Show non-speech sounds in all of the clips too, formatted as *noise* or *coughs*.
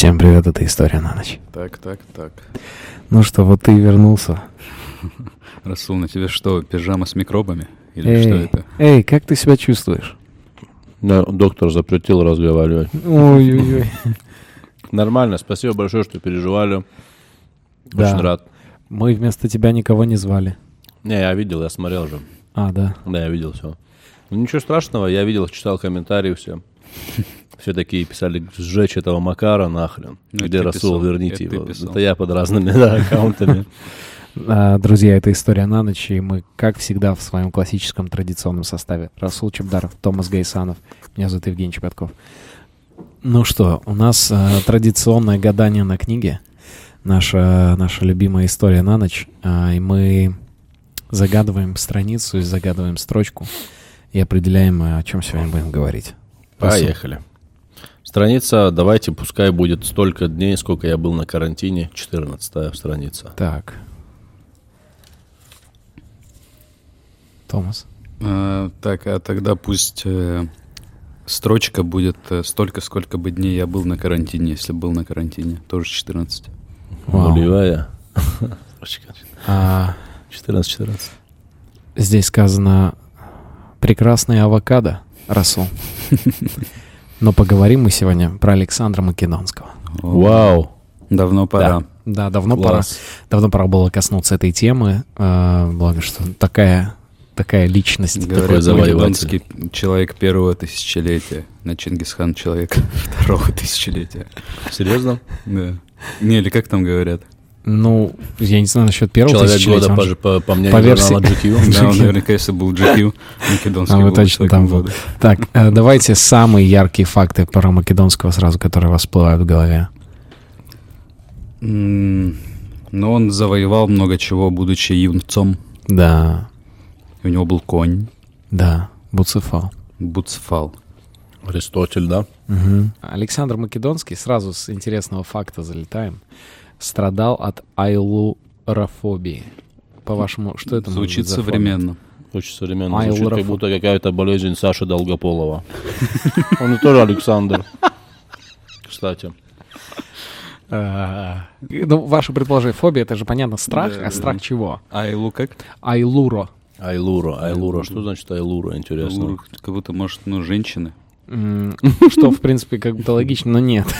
Всем привет, это «История на ночь». Так, так, так. Ну что, вот ты и вернулся. *laughs* Расул, на тебе что, пижама с микробами? Или эй, что это? эй, как ты себя чувствуешь? Да, доктор запретил разговаривать. Ой-ой-ой. *laughs* Нормально, спасибо большое, что переживали. Да. Очень рад. Мы вместо тебя никого не звали. Не, я видел, я смотрел же. А, да. Да, я видел все. Ну ничего страшного, я видел, читал комментарии все. Все такие писали, сжечь этого Макара нахрен. Ну, Где Расул, писал, верните это его. писал. Это я под разными да, аккаунтами. А, Друзья, это «История на ночь», и мы, как всегда, в своем классическом традиционном составе. Расул Чебдаров, Томас Гайсанов, меня зовут Евгений Чепатков. Ну что, у нас а, традиционное гадание на книге, наша, наша любимая «История на ночь», а, и мы загадываем страницу и загадываем строчку и определяем, о чем сегодня будем говорить. Поехали. Страница, давайте, пускай будет столько дней, сколько я был на карантине. 14 страница. Так. Томас. А, так, а тогда пусть э, строчка будет э, столько, сколько бы дней я был на карантине, если был на карантине. Тоже 14. Вау. Нулевая. Строчка. А, 14-14. Здесь сказано «прекрасный авокадо», Расул. *laughs* Но поговорим мы сегодня про Александра Македонского. Вау. Давно пора. Да, давно Класс. пора, давно пора было коснуться этой темы. а, благо, что такая, такая личность. Говорят, македонский человек первого тысячелетия, на Чингисхан человек *laughs* второго тысячелетия. Серьезно? Да. Не, или как там говорят? Ну, я не знаю насчет первого Человек тысячелетия, года он по, по, по мнению по версии- журнала GQ. *laughs* Да, он наверняка, если был GQ, *laughs* македонский А, вы был точно там был. Так, э, давайте самые яркие факты про Македонского сразу, которые у вас всплывают в голове. Но он завоевал много чего, будучи юнцом. Да, У него был конь, да, Буцефал. Буцефал. Аристотель, да? Мгм. Александр Македонский, сразу с интересного факта залетаем, страдал от айлурофобии. По-вашему, что это может Звучит современно. Очень современно. Ай, Звучит, как будто какая-то болезнь Саши Долгополова. *laughs* Он тоже Александр. Кстати. А, Ну, ваше предположение, фобия, это же понятно, страх, а страх чего? Айлу как? Айлуро. Айлура. Айлура. Что значит Айлура? Интересно. Айлу, как будто, может, ну, женщины. *laughs* Что, в принципе, как будто логично, но нет. *laughs*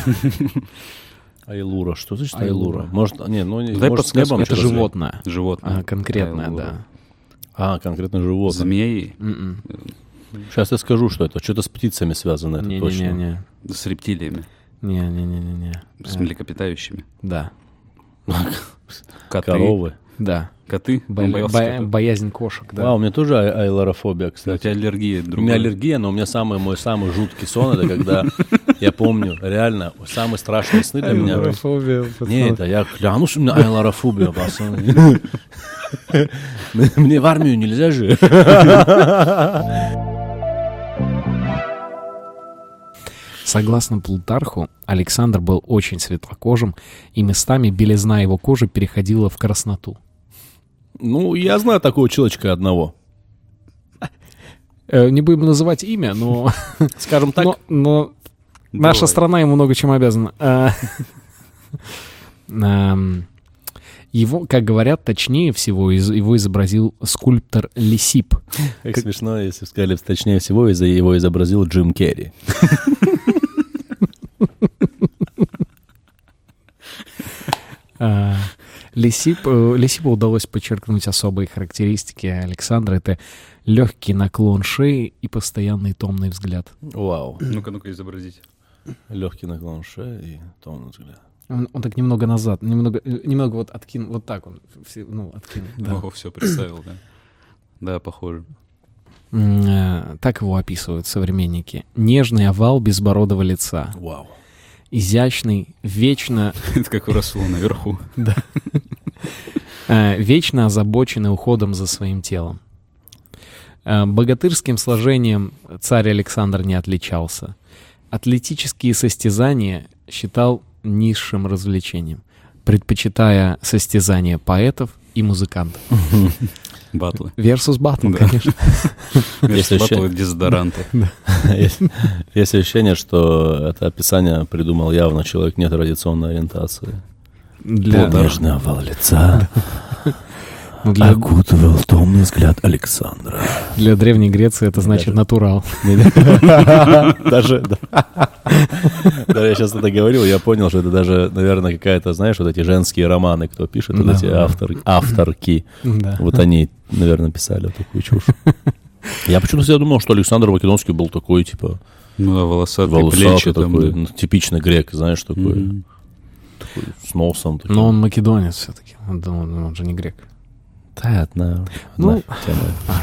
Айлура. Что значит Айлура. Айлура? Может, не, ну, не, Дай может, с небом Это животное. Животные. А, Конкретное, Айлура. да. А, конкретно животное. Змеи М-м. Сейчас я скажу, что это. Что-то с птицами связано, это точно. Не-не-не. с рептилиями, Не-не-не-не. с млекопитающими. Да, Коты. Коровы. да. Коты? Бо- боялся бо-. Боязнь кошек, да. Да, у меня тоже ай- айлорофобия, У кстати. тебя аллергия У другая. меня аллергия, но у меня самый мой самый жуткий сон это когда я помню реально самые страшные сны для меня. Айлурофобия, Не, это я клянусь, у меня айлорофобия, пацаны. Мне в армию нельзя же. Согласно Плутарху, Александр был очень светлокожим, и местами белизна его кожи переходила в красноту. Ну, я знаю такого человечка одного. Э, Не будем называть имя, но, Скажем так, но, но наша Давай. страна ему много чем обязана. А, *laughs* ам, Его, как говорят, точнее всего из- его изобразил скульптор Лисип. как смешно, если сказали точнее всего, его изобразил Джим Керри. *laughs* Лисип, э, Лисипу удалось подчеркнуть особые характеристики Александра. Это легкий наклон шеи и постоянный томный взгляд. Вау. Ну-ка, ну-ка, изобразите. Легкий наклон шеи и томный взгляд. Он, он так немного назад, немного, э, немного вот откинул, вот так он, все- ну, откинул. да. О, все, представил, да. Да, похоже. Э, Так его описывают современники. Нежный овал безбородого лица. Вау. Изящный, вечно, *laughs* Это как у Расула наверху. *laughs* э, вечно озабоченный уходом за своим телом. Богатырским сложением царь Александр не отличался. Атлетические состязания считал низшим развлечением, предпочитая состязания поэтов и музыкантов. Батлы. Версус батл, Да. конечно. *laughs* Если Батлы дезодоранты. Есть ощущение, что это описание придумал явно человек нетрадиционной ориентации. Для, овал лица ну, для, окутывал томный взгляд Александра. для Древней Греции это значит натурал. *laughs* Даже, да. *laughs* Даже я сейчас это говорил, я понял, что это даже, наверное, какая-то, знаешь, вот эти женские романы, кто пишет, вот эти автор, авторки. Вот они, наверное, писали такую чушь. *laughs* Я почему-то всегда думал, что Александр Македонский был такой, типа, Ну да, волосатый плечи там. такой, да. ну, типичный грек, знаешь, такой, такой с носом. таким. Но он македонец все-таки. Он, он- он же не грек. Да, одна, Ну, одна тема. *laughs*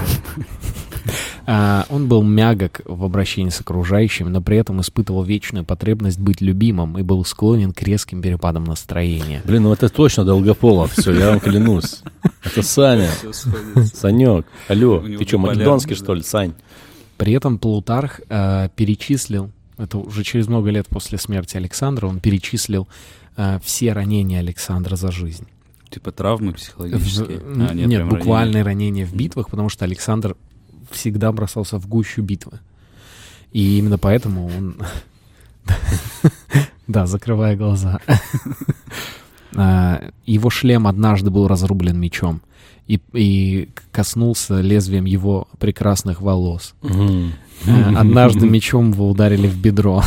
А, он был мягок в обращении с окружающими, но при этом испытывал вечную потребность быть любимым и был склонен к резким перепадам настроения. Блин, ну это точно Долгополов, все, я вам клянусь. Это Саня. Санек, алло, ты что, македонский, что ли, Сань? При этом Плутарх э, перечислил, это уже через много лет после смерти Александра, он перечислил э, все ранения Александра за жизнь. Типа травмы психологические. В- А, нет, прям буквальные ранения в битвах, потому что Александр всегда бросался в гущу битвы. И именно поэтому он... *laughs* Да, закрывая глаза. *laughs* А, Его шлем однажды был разрублен мечом и, и коснулся лезвием его прекрасных волос. Э, Однажды мечом его ударили в бедро.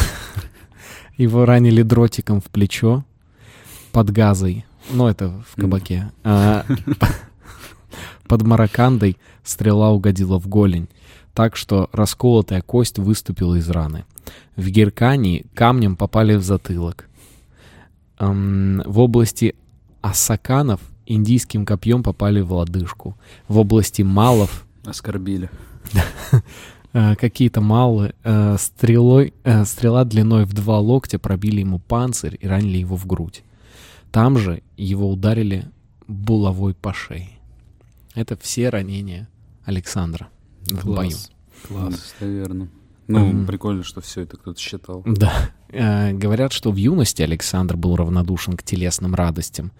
*laughs* Его ранили дротиком в плечо под газой. Ну, это в кабаке. А, *laughs* Под маракандой стрела угодила в голень, так что расколотая кость выступила из раны. В Геркании камнем попали в затылок. В области Асаканов индийским копьем попали в лодыжку. В области Малов Оскорбили. э, *laughs* какие-то малы э, стрелой, стрела длиной в два локтя пробили ему панцирь и ранили его в грудь. Там же его ударили булавой по шее. Это все ранения Александра в бою. Класс. Достоверно. Ну, Мгм. прикольно, что все это кто-то считал. Да. Э, говорят, что в юности Александр был равнодушен к телесным радостям.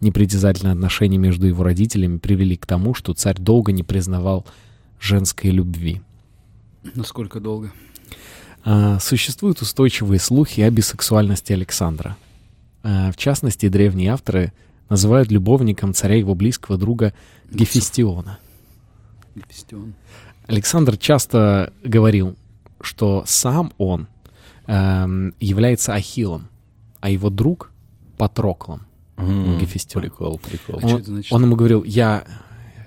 Непритязательные отношения между его родителями привели к тому, что царь долго не признавал женской любви. Насколько долго? А, Существуют устойчивые слухи о бисексуальности Александра. А, В частности, древние авторы называют любовником царя его близкого друга Гефестиона. Гефестион. Александр часто говорил, что сам он эм, является Ахиллом, а его друг — Патроклом. Мгм. Гефестион. Прикол, прикол. А Он, значит? он ему говорил, я,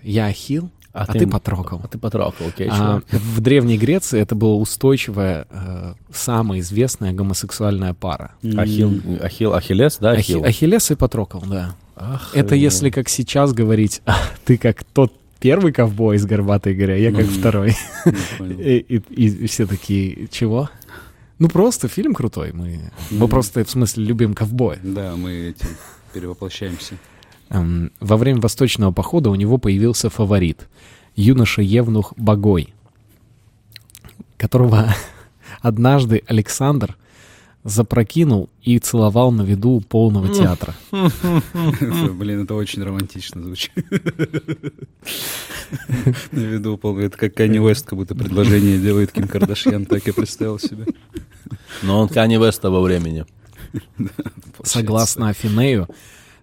я Ахилл, а, ты, Патрокл. А ты Патрокол, окей, А, в Древней Греции это была устойчивая, э, самая известная гомосексуальная пара. М. Ахилл, Ахилл, Ахиллес, да, Ахи- Ахилл? Ахиллес и Патрокл, да. Ах, Это если как сейчас говорить, «А, ты как тот первый ковбой из Горбатой горы, а я как второй. *laughs* И, и- и все такие, чего? Ну просто фильм крутой. Мы, просто в смысле любим ковбоя. Да, мы эти перевоплощаемся. Эм, Во время восточного похода у него появился фаворит. Юноша-евнух Багой, которого *laughs* однажды Александр запрокинул и целовал на виду полного театра. *laughs* Блин, это очень романтично звучит. *laughs* На виду, пол- это как Канни Уэст, как будто предложение делает Ким Кардашьян, так я представил себе. Но он Канни Вест того времени. Согласно Афинею,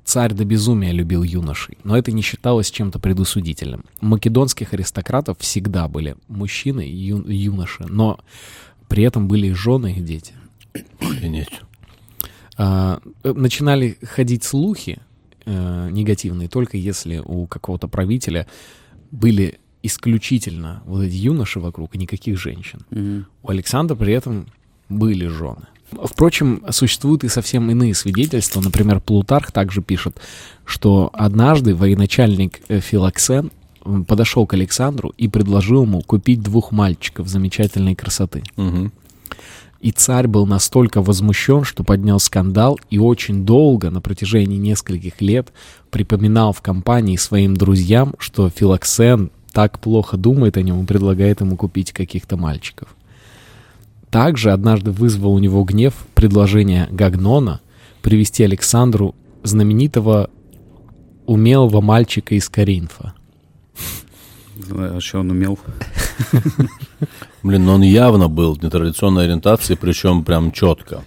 царь до безумия любил юношей, но это не считалось чем-то предусудительным. У македонских аристократов всегда были мужчины и ю- юноши, но при этом были и жены, и дети. Охренеть. А, э, начинали ходить слухи э, негативные только если у какого-то правителя были исключительно вот эти юноши вокруг и никаких женщин. Мгм. У Александра при этом были жены. Впрочем, существуют и совсем иные свидетельства. Например, Плутарх также пишет, что однажды военачальник э, Филоксен подошел к Александру и предложил ему купить двух мальчиков замечательной красоты. Мгм. И царь был настолько возмущен, что поднял скандал и очень долго, на протяжении нескольких лет, припоминал в компании своим друзьям, что Филоксен так плохо думает о нем и предлагает ему купить каких-то мальчиков. Также однажды вызвал у него гнев предложение Гагнона привести Александру знаменитого умелого мальчика из Коринфа. Знаю, А что он умел? Блин, но он явно был нетрадиционной ориентации, причем прям четко.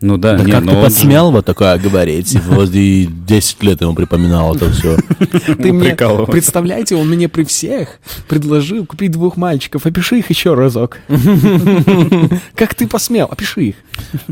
Ну да, Да не, как но ты посмел вот такое говорить? *laughs* И Возле 10 лет ему припоминал это все. *laughs* Ты мне, представляете, он мне при всех предложил купить двух мальчиков. Опиши их еще разок. *laughs* Как ты посмел? Опиши их.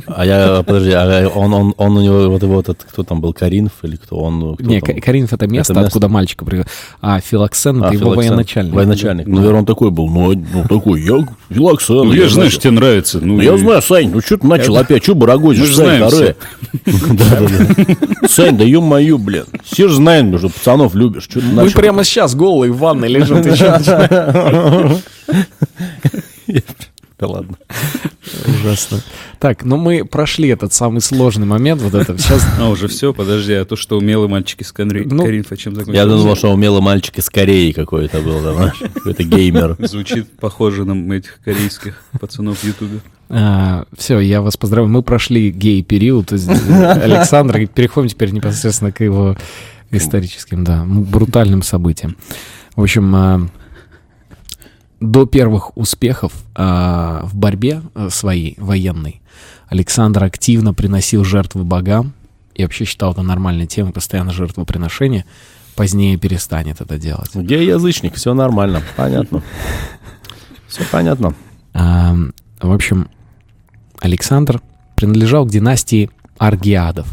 А я, подожди, а он, он, он у него, вот его этот, кто там был, Каринф или кто он? Кто Не, там? Ка- Каринф это место, Это откуда мальчика приехал. А Филоксен это А, его Филоксен. военачальник. Военачальник. Ну, наверное, он такой был. Ну, ну такой, я Филоксен. Ну, я же что тебе нравится. Ну, я знаю, Сань, ну что ты начал опять? Что барагозишь, Мы же Сань? *laughs* Да-да-да. Сань, да ё-моё, блин. Все же знаем, что пацанов любишь. Что ты Мы прямо сейчас голые в ванной лежим. *laughs* Да ладно. Ужасно. Так, ну мы прошли этот самый сложный момент. Вот это сейчас А, уже все, подожди, а то, что умелые мальчики с Конри- Ну, Каринфа, чем Я закончилось? думал, что умелый мальчик из Кореи какой-то был, да? Какой-то геймер. Звучит похоже на этих корейских пацанов в Ютубе. все, я вас поздравляю. Мы прошли гей-период. Э, Александр, переходим теперь непосредственно к его историческим, да, брутальным событиям. В общем, а, до первых успехов а, в борьбе а, своей военной Александр активно приносил жертвы богам и вообще считал это нормальной темой, постоянно жертвоприношение. Позднее перестанет это делать. Гей-язычник, все нормально, понятно. Все понятно. А, в общем, Александр принадлежал к династии Аргиадов,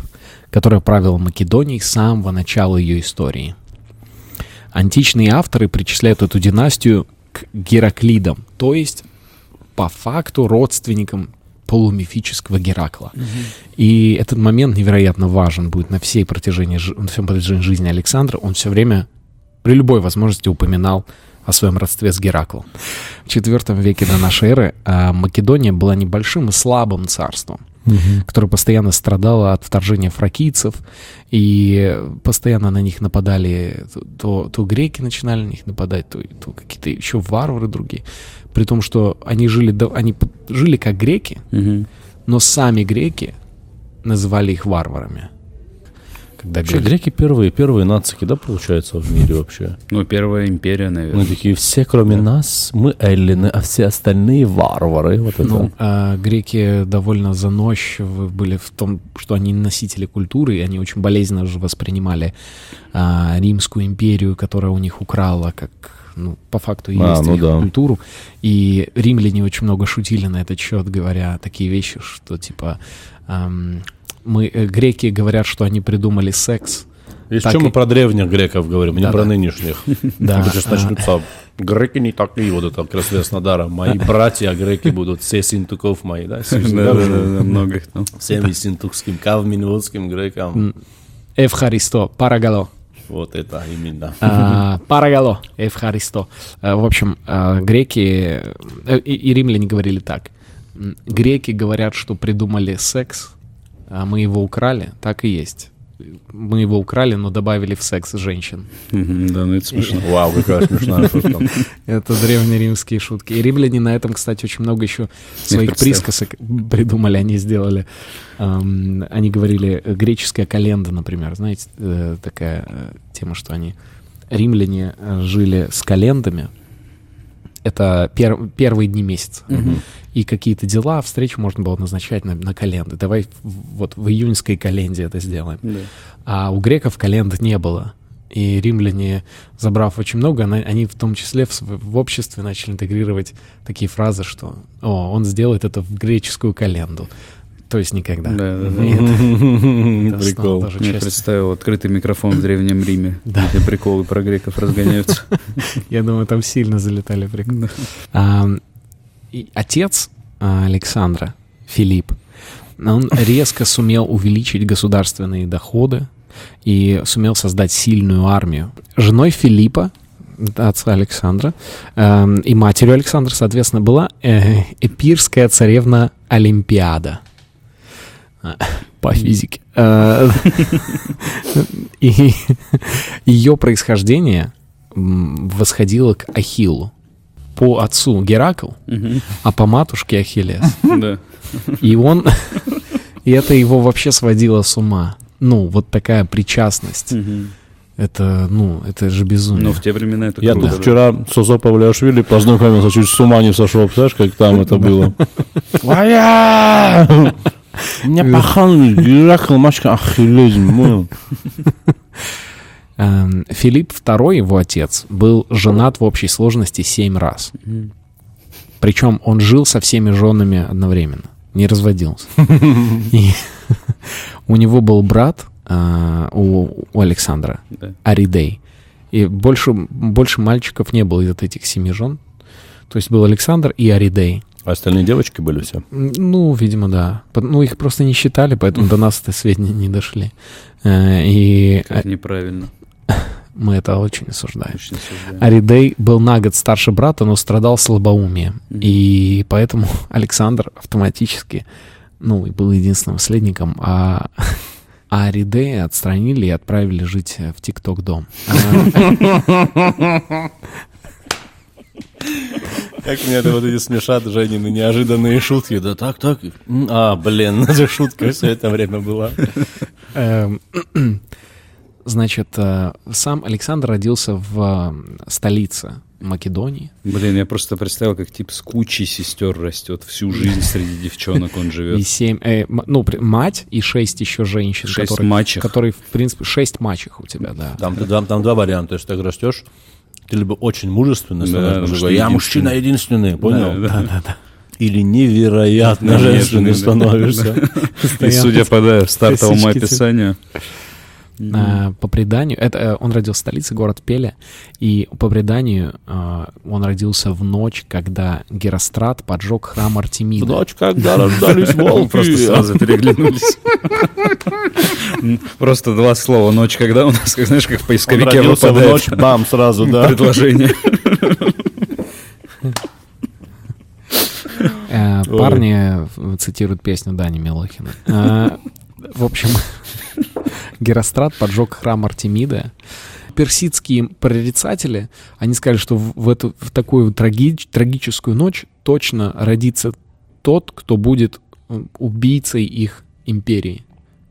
которая правила Македонией с самого начала ее истории. Античные авторы причисляют эту династию к Гераклидам, то есть по факту родственникам полумифического Геракла. И этот момент невероятно важен будет на всей протяжении, на всем протяжении жизни Александра. Он все время при любой возможности упоминал о своем родстве с Гераклом. В IV веке до нашей эры а, Македония была небольшим и слабым царством, которое постоянно страдало от вторжения фракийцев, и постоянно на них нападали, то, то, греки начинали на них нападать, то, то какие-то еще варвары другие. При том, что они жили, они жили как греки, но сами греки называли их варварами. Когда Вообще, говорили- греки первые, первые нацики, да, получается, в мире вообще? Ну, первая империя, наверное. такие, все кроме нас, мы эллины, а все остальные варвары. Вот это. Ну, а, греки довольно заносчивы были в том, что они носители культуры, и они очень болезненно же воспринимали а, Римскую империю, которая у них украла, как, ну, по факту и А, есть ну их да. культуру. И римляне очень много шутили на этот счет, говоря такие вещи, что типа ам, мы, э, греки говорят, что они придумали секс. Если так что, и- мы про древних греков говорим, не Да, про да. нынешних. *laughs* Да, сейчас а. начнутся греки не такие, вот это Краснодара. Мои братья греки будут, все синтуков мои, *laughs* да? Да, да, да, да, много их там. Всеми синтукским, кавминвудским грекам. Эвхаристо, парагало. Вот это именно. А, Парагало, Эвхаристо. А, В общем, а, греки э, и и римляне говорили так. Греки говорят, что придумали секс, а мы его украли. Так и есть. Мы его украли, но добавили в секс женщин. Да, ну это смешно. *laughs* Вау, какая смешная *laughs* шутка. Это древнеримские шутки. И римляне на этом, кстати, очень много еще своих присказок придумали, они сделали. Они говорили э, греческая календа, например. Знаете, э, такая э, тема, что они римляне жили с календами. Это пер- первые дни месяца. И какие-то дела, встречи можно было назначать на, на календы. Давай вот в июньской календе это сделаем. Да. А у греков календ не было. И римляне, забрав очень много, они в том числе в, в обществе начали интегрировать такие фразы, что «О, он сделает это в греческую календу». То есть никогда. Да, да, да. Прикол. *laughs* Я представил открытый микрофон в Древнем Риме, *laughs* Да. где приколы про греков разгоняются. *laughs* Я думаю, там сильно залетали приколы. И отец а, Александра, Филипп, он резко сумел увеличить государственные доходы и сумел создать сильную армию. Женой Филиппа, отца Александра, эм, и матерью Александра, соответственно, была э, эпирская царевна Олимпиада. А, По физике. Э, *laughs* И *laughs* ее происхождение восходило к Ахиллу. По отцу Геракл, а по матушке Ахиллес. *laughs* Да. И он... *laughs* И это его вообще сводило с ума. Ну, вот такая причастность. Это, ну, это же безумие. Но в те времена это Я круто. тут вчера с Осо Павлиашвили познакомился, чуть с ума не сошел. Представляешь, как там это было? *laughs* Вая! Мне пахан, Геракл, Машка, ахиллезм. Эм, Филипп II, его отец, был женат в общей сложности семь раз. Причем он жил со всеми женами одновременно, не разводился. *laughs* И у него был брат а, у, у Александра. Аридей. И больше, больше мальчиков не было из этих семи жен. То есть был Александр и Аридей. Остальные девочки были все. Ну, видимо, да. Ну, их просто не считали, поэтому до нас это сведения не дошли. Э, И Как неправильно. Мы это очень осуждаем. Очень осуждаем. Аридей был на год старше брата, но страдал слабоумием. Мгм. И поэтому *laughs* Александр автоматически, ну, и был единственным наследником, а, *laughs* а Аридея отстранили и отправили жить в ТикТок-дом. *laughs* Как мне это вот эти смешат Женины неожиданные шутки. Да так, так. А, блин, это шутка все это время была. *clears throat* *clears throat* Значит, э, сам Александр родился в столице Македонии. Блин, я просто представил, как тип с кучей сестер растет. Всю жизнь среди девчонок он И живет. семь, э, ну, мать и шесть еще женщин, Шесть которые, мачех. которые, в принципе, шесть мачех у тебя, да. Там, там, там два варианта. Если так растешь, ты либо очень мужественный Да, становишься, потому мужик, что я мужчина единственный, понял? Да, Да, да. *laughs* Или невероятно Да, женственный да. становишься. *laughs* И судя по да, стартовому описанию, А, по преданию, это э, он родился в столице, город Пеля, и по преданию а, он родился в ночь, когда Герострат поджег храм В Артемиды. ночь, когда рождались *laughs* волки. просто сразу переглянулись. *laughs* Просто два слова. Ночь, когда у нас, как знаешь, как в поисковике родился в выпадает ночь, бам, сразу, да. предложение. Э, Парни э, цитируют песню Дани Милохина. *laughs* В общем, *laughs* Герострат поджег храм Артемиды. Персидские прорицатели, они сказали, что в, эту, в такую траги- трагическую ночь точно родится тот, кто будет э, убийцей их империи,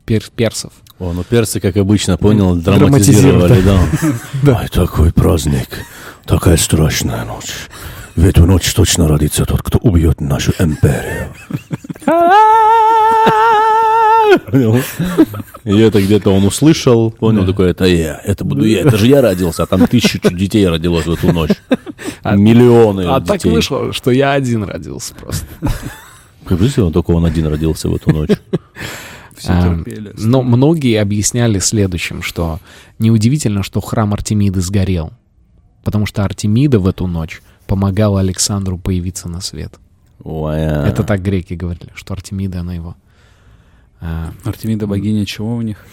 пер- персов. О, ну персы, как обычно, понял, Драматизировали, драматизировали, *laughs* да. Ой, такой праздник, такая страшная ночь. В эту ночь точно родится тот, кто убьет нашу империю. *laughs* Понял? И это где-то он услышал, понял, такой, это я, это буду я, это же я родился, а там тысячу детей родилось в эту ночь. Миллионы А так вышло, что я один родился просто. Если он только он один родился в эту ночь. Все А, терпели. Но многие объясняли следующим, что неудивительно, что храм Артемиды сгорел, потому что Артемида в эту ночь помогала Александру появиться на свет. Ой, а. Это так греки говорили, что Артемида, она его... а, Артемида богиня чего у них?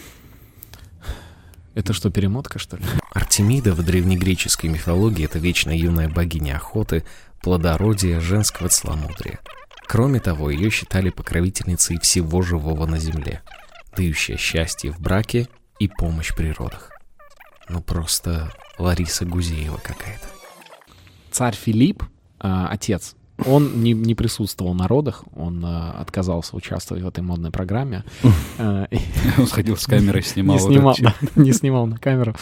это что, перемотка, что ли? Артемида в древнегреческой мифологии — это вечно юная богиня охоты, плодородия, женского целомудрия. Кроме того, ее считали покровительницей всего живого на земле, дающая счастье в браке и помощь при родах. Ну просто Лариса Гузеева какая-то. Царь Филипп, а, отец, он не, не присутствовал на родах, он а, отказался участвовать в этой модной программе. И- *laughs* Он сходил с камерой, *laughs* снимал. не снимал, *laughs* не снимал на камеру.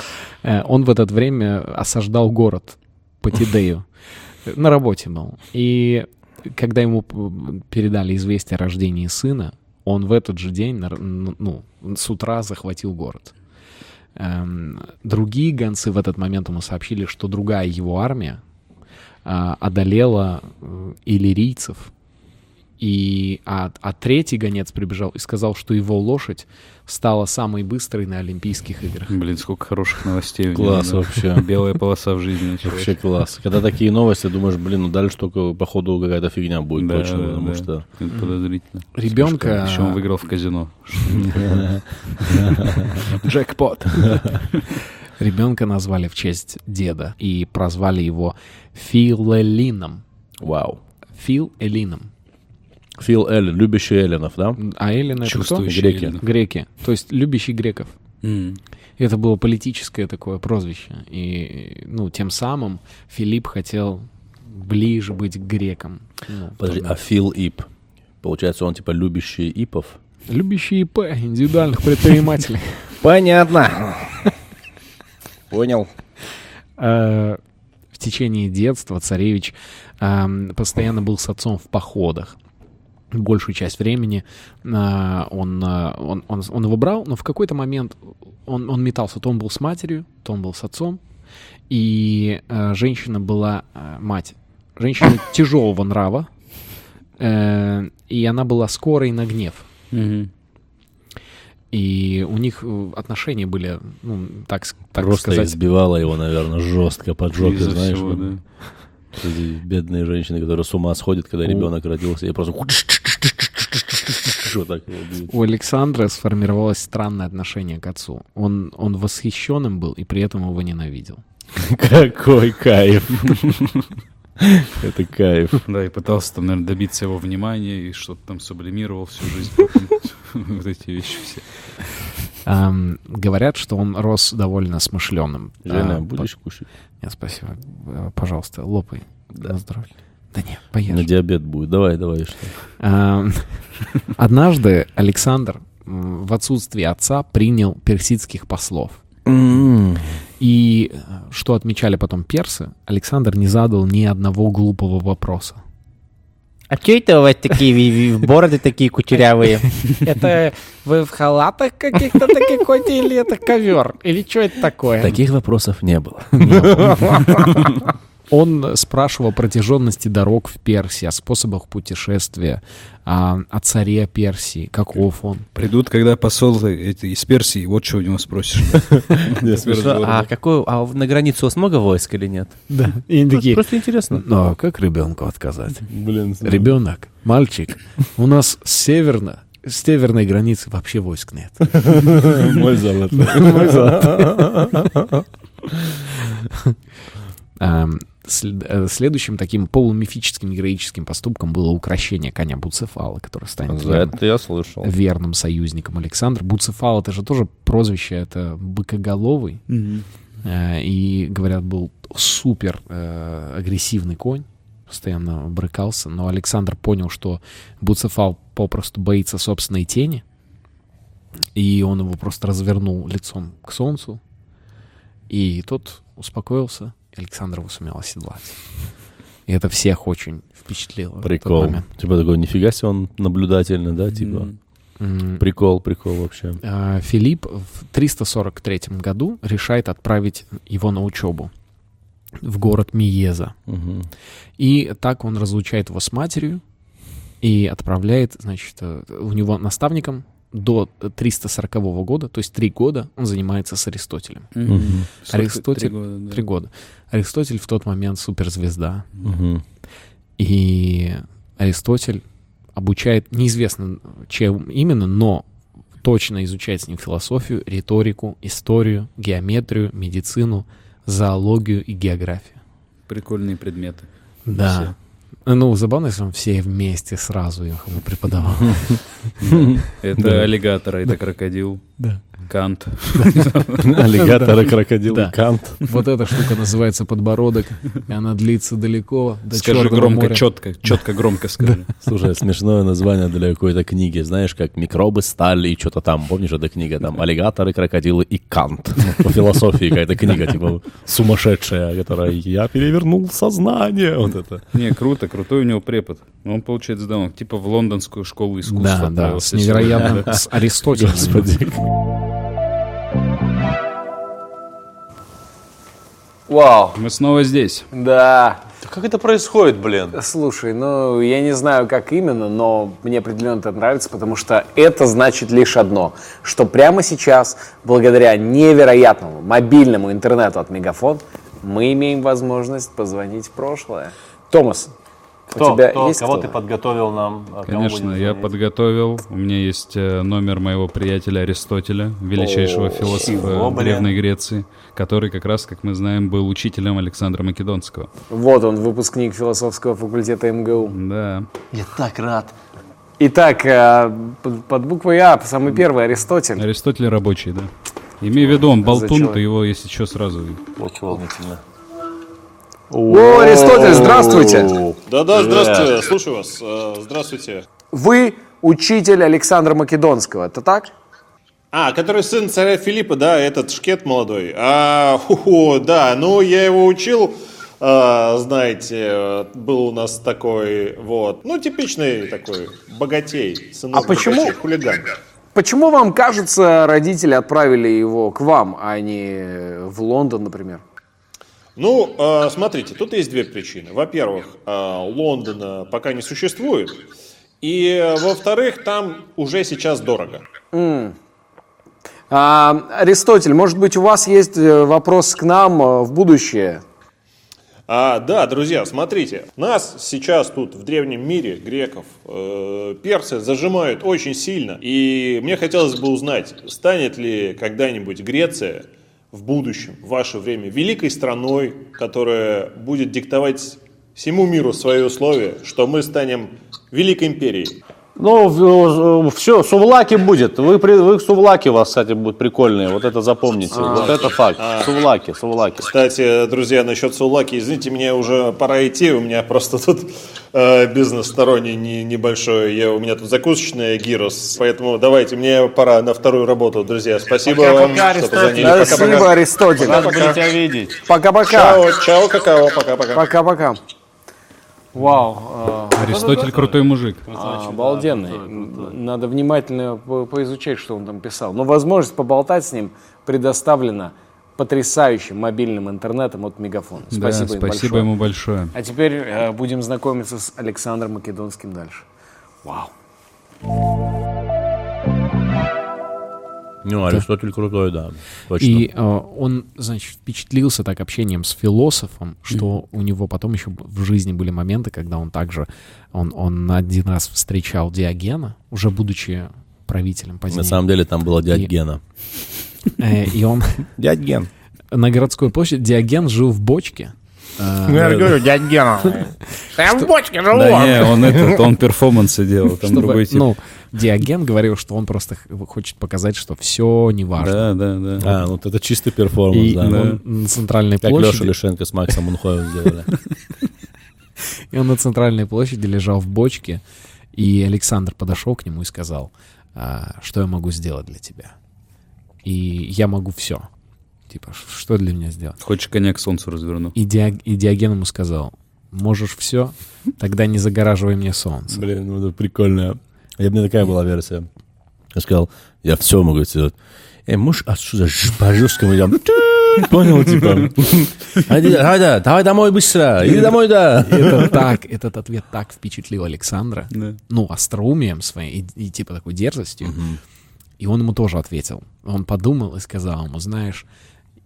Э, Он в это время осаждал город Патидею. На работе был. И когда ему передали известие о рождении сына, он в этот же день, ну, с утра захватил город. Эм, Другие гонцы в этот момент ему сообщили, что другая его армия одолела э, иллирийцев, и, а, а третий гонец прибежал и сказал, что его лошадь стала самой быстрой на Олимпийских играх. Блин, сколько хороших новостей него, Класс да. вообще. Белая полоса в жизни. Вообще класс. Когда такие новости, думаешь, блин, ну дальше только, походу, какая-то фигня будет Да, точно, да, потому да. что... Это подозрительно. Ребенка- Еще он выиграл в казино. *laughs* *laughs* Джекпот. *laughs* Ребенка назвали в честь деда и прозвали его Филелином. Вау. Фил Элином. Фил Эллен, любящий Эллинов, да? А Эллин это кто? Греки. Эллина. Греки. То есть любящий греков. И это было политическое такое прозвище. И, ну, тем самым Филипп хотел ближе быть к грекам. Ну, Подожди, тогда. а Фил Ип? Получается, он типа любящий Ипов? Любящий ИП, индивидуальных предпринимателей. Понятно. Понял. Э, В течение детства царевич эм, постоянно был с отцом в походах. Большую часть времени э, он, э, он, он, он его брал, но в какой-то момент он, он метался. То он был с матерью, то он был с отцом. И э, женщина была, э, мать, женщина тяжелого нрава. э, и она была скорой на гнев. Мгм. И у них э, отношения были, ну, так, так Просто сказать, избивала его, наверное, жестко под жопе, Из-за знаешь. всего, да. Эти бедные женщины, которые с ума сходят, когда ребенок родился, и просто... *laughs* У Александра сформировалось странное отношение к отцу. Он, он восхищенным был и при этом его ненавидел. *laughs* Какой кайф. *laughs* Это кайф. Да, и пытался там, наверное, добиться его внимания и что-то там сублимировал всю жизнь. *laughs* Вот эти вещи все. Ам, говорят, что он рос довольно смышленым. Жена, А, будешь кушать? по- Нет, спасибо. Э, Пожалуйста, лопай. На здоровье. Да нет, На поешь. диабет будет. Давай, давай. Что? Ам, *laughs* Однажды Александр в отсутствие отца принял персидских послов. И э, что отмечали потом персы, Александр не задал ни одного глупого вопроса. А что это у вас такие бороды такие кучерявые? *laughs* Это вы в халатах каких-то таких ходите или это ковер? Или что это такое? Таких вопросов не было. *laughs* Он спрашивал о протяженности дорог в Персии, о способах путешествия, о, о царе Персии, каков он. Придут, когда посол из Персии, вот что у него спросишь. *laughs* А какой, а на границе у вас много войск или нет? Да. Просто интересно. ну, а как ребенку отказать? Блин, Ребенок, мальчик, у нас с северно, с северной границы вообще войск нет. *laughs* мой золотой. *laughs* Сл- э, Следующим таким полумифическим героическим поступком было укрощение коня Буцефала, который станет За верным, это я слышал. верным союзником Александра. Буцефал — это же тоже прозвище, это быкоголовый. Э, И, говорят, был супер э, агрессивный конь, постоянно брыкался. Но Александр понял, что Буцефал попросту боится собственной тени. И он его просто развернул лицом к солнцу. И тот успокоился, и Александр его сумел оседлать. И это всех очень впечатлило. Прикол. Типа такой, нифига себе он наблюдательный, да, типа. М, Прикол, прикол вообще. А, Филипп в 343 году решает отправить его на учебу в город Миеза. Мгм. И так он разлучает его с матерью и отправляет, значит, э, у него наставником до 340 года, то есть три года он занимается с Аристотелем. Мгм. Аристотель- Три года, да. Года. Аристотель в тот момент суперзвезда. Мгм. И Аристотель обучает, неизвестно чем именно, но точно изучает с ним философию, риторику, историю, геометрию, медицину, зоологию и географию. Прикольные предметы. Да. Ну, забавно, если он все вместе сразу их ему преподавал. *laughs* Это аллигатор, это крокодил. Да. Кант. *laughs* Аллигатор, крокодил, Да. кант. Вот эта штука называется подбородок, и она длится далеко, до Скажи громко, четко, четко, громко скажи. Слушай, смешное название для какой-то книги, знаешь, как «Микробы стали» и что-то там. Помнишь, эта книга? Там «Аллигаторы, крокодилы и Кант». Ну, По философии какая-то книга, типа, сумасшедшая, которая «Я перевернул сознание». Вот это. Не, круто, крутой у него препод. Он, получается, да, он типа в лондонскую школу искусства Да, да, с невероятным, *laughs* с Аристотелем. Вау, Мы снова здесь. да. Как это происходит, блин? Слушай, ну я не знаю, как именно, но мне определенно это нравится, потому что это значит лишь одно, что прямо сейчас, благодаря невероятному мобильному интернету от Мегафон, мы имеем возможность позвонить в прошлое. Томас, Кто? у тебя Кто? есть Кого кто? ты подготовил нам? Кому Конечно, я звонить? подготовил. У меня есть э, номер моего приятеля Аристотеля, величайшего О, философа чего? Древней Греции, который как раз, как мы знаем, был учителем Александра Македонского. Вот он, выпускник философского факультета МГУ. Да. Я так рад. Итак, э, под, буквой А, самый первый, Аристотель. Аристотель рабочий, да. Имей в виду, он болтун, ты его, если что, сразу... Очень волнительно. О, Аристотель, здравствуйте! Да-да, здравствуйте, слушаю вас. Э, Здравствуйте. Вы учитель Александра Македонского, это так? А, который сын царя Филиппа, да, этот шкет молодой. А, ху да, ну я его учил, а, знаете, был у нас такой, вот, ну типичный такой богатей, сынок А почему- богачей, хулиган. Почему вам кажется, родители отправили его к вам, а не в Лондон, например? Ну, а, смотрите, тут есть две причины. Во-первых, а, Лондона пока не существует, и во-вторых, там уже сейчас дорого. А, Аристотель, может быть, у вас есть э, вопрос к нам э, в будущее? А, да, друзья, смотрите, нас сейчас тут в древнем мире, греков, э, персы зажимают очень сильно. И мне хотелось бы узнать, станет ли когда-нибудь Греция в будущем, в ваше время, великой страной, которая будет диктовать всему миру свои условия, что мы станем великой империей. Ну, все, сувлаки будет. Вы, при- вы сувлаки у вас, кстати, будут прикольные. Вот это запомните. Вот это факт. Сувлаки, сувлаки. Кстати, друзья, насчет Саулаки, извините, мне уже пора идти, у меня просто тут э, бизнес сторонний не, небольшой, я, у меня тут закусочная Гирос, поэтому давайте, мне пора на вторую работу, друзья. Спасибо вам, что позвонили. Спасибо. Аристотель. Рады были тебя видеть. Пока-пока. Чао, чао, какао, пока-пока. Пока-пока. Вау. э, Аристотель крутой мужик. обалденный. Надо внимательно по- поизучать, что он там писал. Но возможность поболтать с ним предоставлена потрясающим мобильным интернетом от Мегафон. Спасибо, Да, им спасибо большое. ему большое. А теперь э, будем знакомиться с Александром Македонским дальше. Вау. Ну, Аристотель крутой, да. Точно. И э, он, значит, впечатлился так общением с философом, что у него потом еще в жизни были моменты, когда он также, он, он один раз встречал Диогена, уже будучи правителем позднее. На самом деле там была дядя И- Гена. *laughs* Э, и он *laughs* Дядь Ген. на городской площади, Диоген жил в бочке. Э, Ну, я же говорю, *laughs* дядь Гена. Я в бочке живу. Да не, он этот, он перформансы делал, там другой тип. Диоген говорил, что он просто хочет показать, что все не важно. Да, да, да. А, ну вот это чистый перформанс, И да. он на центральной Как Леша площади, Лишенко с Максом Мунхоем сделали. *laughs* и он на центральной площади лежал в бочке, и Александр подошел к нему и сказал, «А, что я могу сделать для тебя? И я могу все. Типа, «Ш- что для меня сделать? Хочешь коньяк к солнцу разверну? И, Диог- и Диоген ему сказал, можешь все, тогда не загораживай мне солнце. Блин, ну это прикольно. Я, у меня такая была версия. Я сказал, я все могу сделать. Эй, можешь отсюда ж- по-жесткому я Понял, типа. Иди, Давай, да, давай домой быстро. Иди домой, да. Это так, этот ответ так впечатлил Александра, Да. ну, остроумием своим и, и типа такой дерзостью. И он ему тоже ответил. Он подумал и сказал ему, знаешь,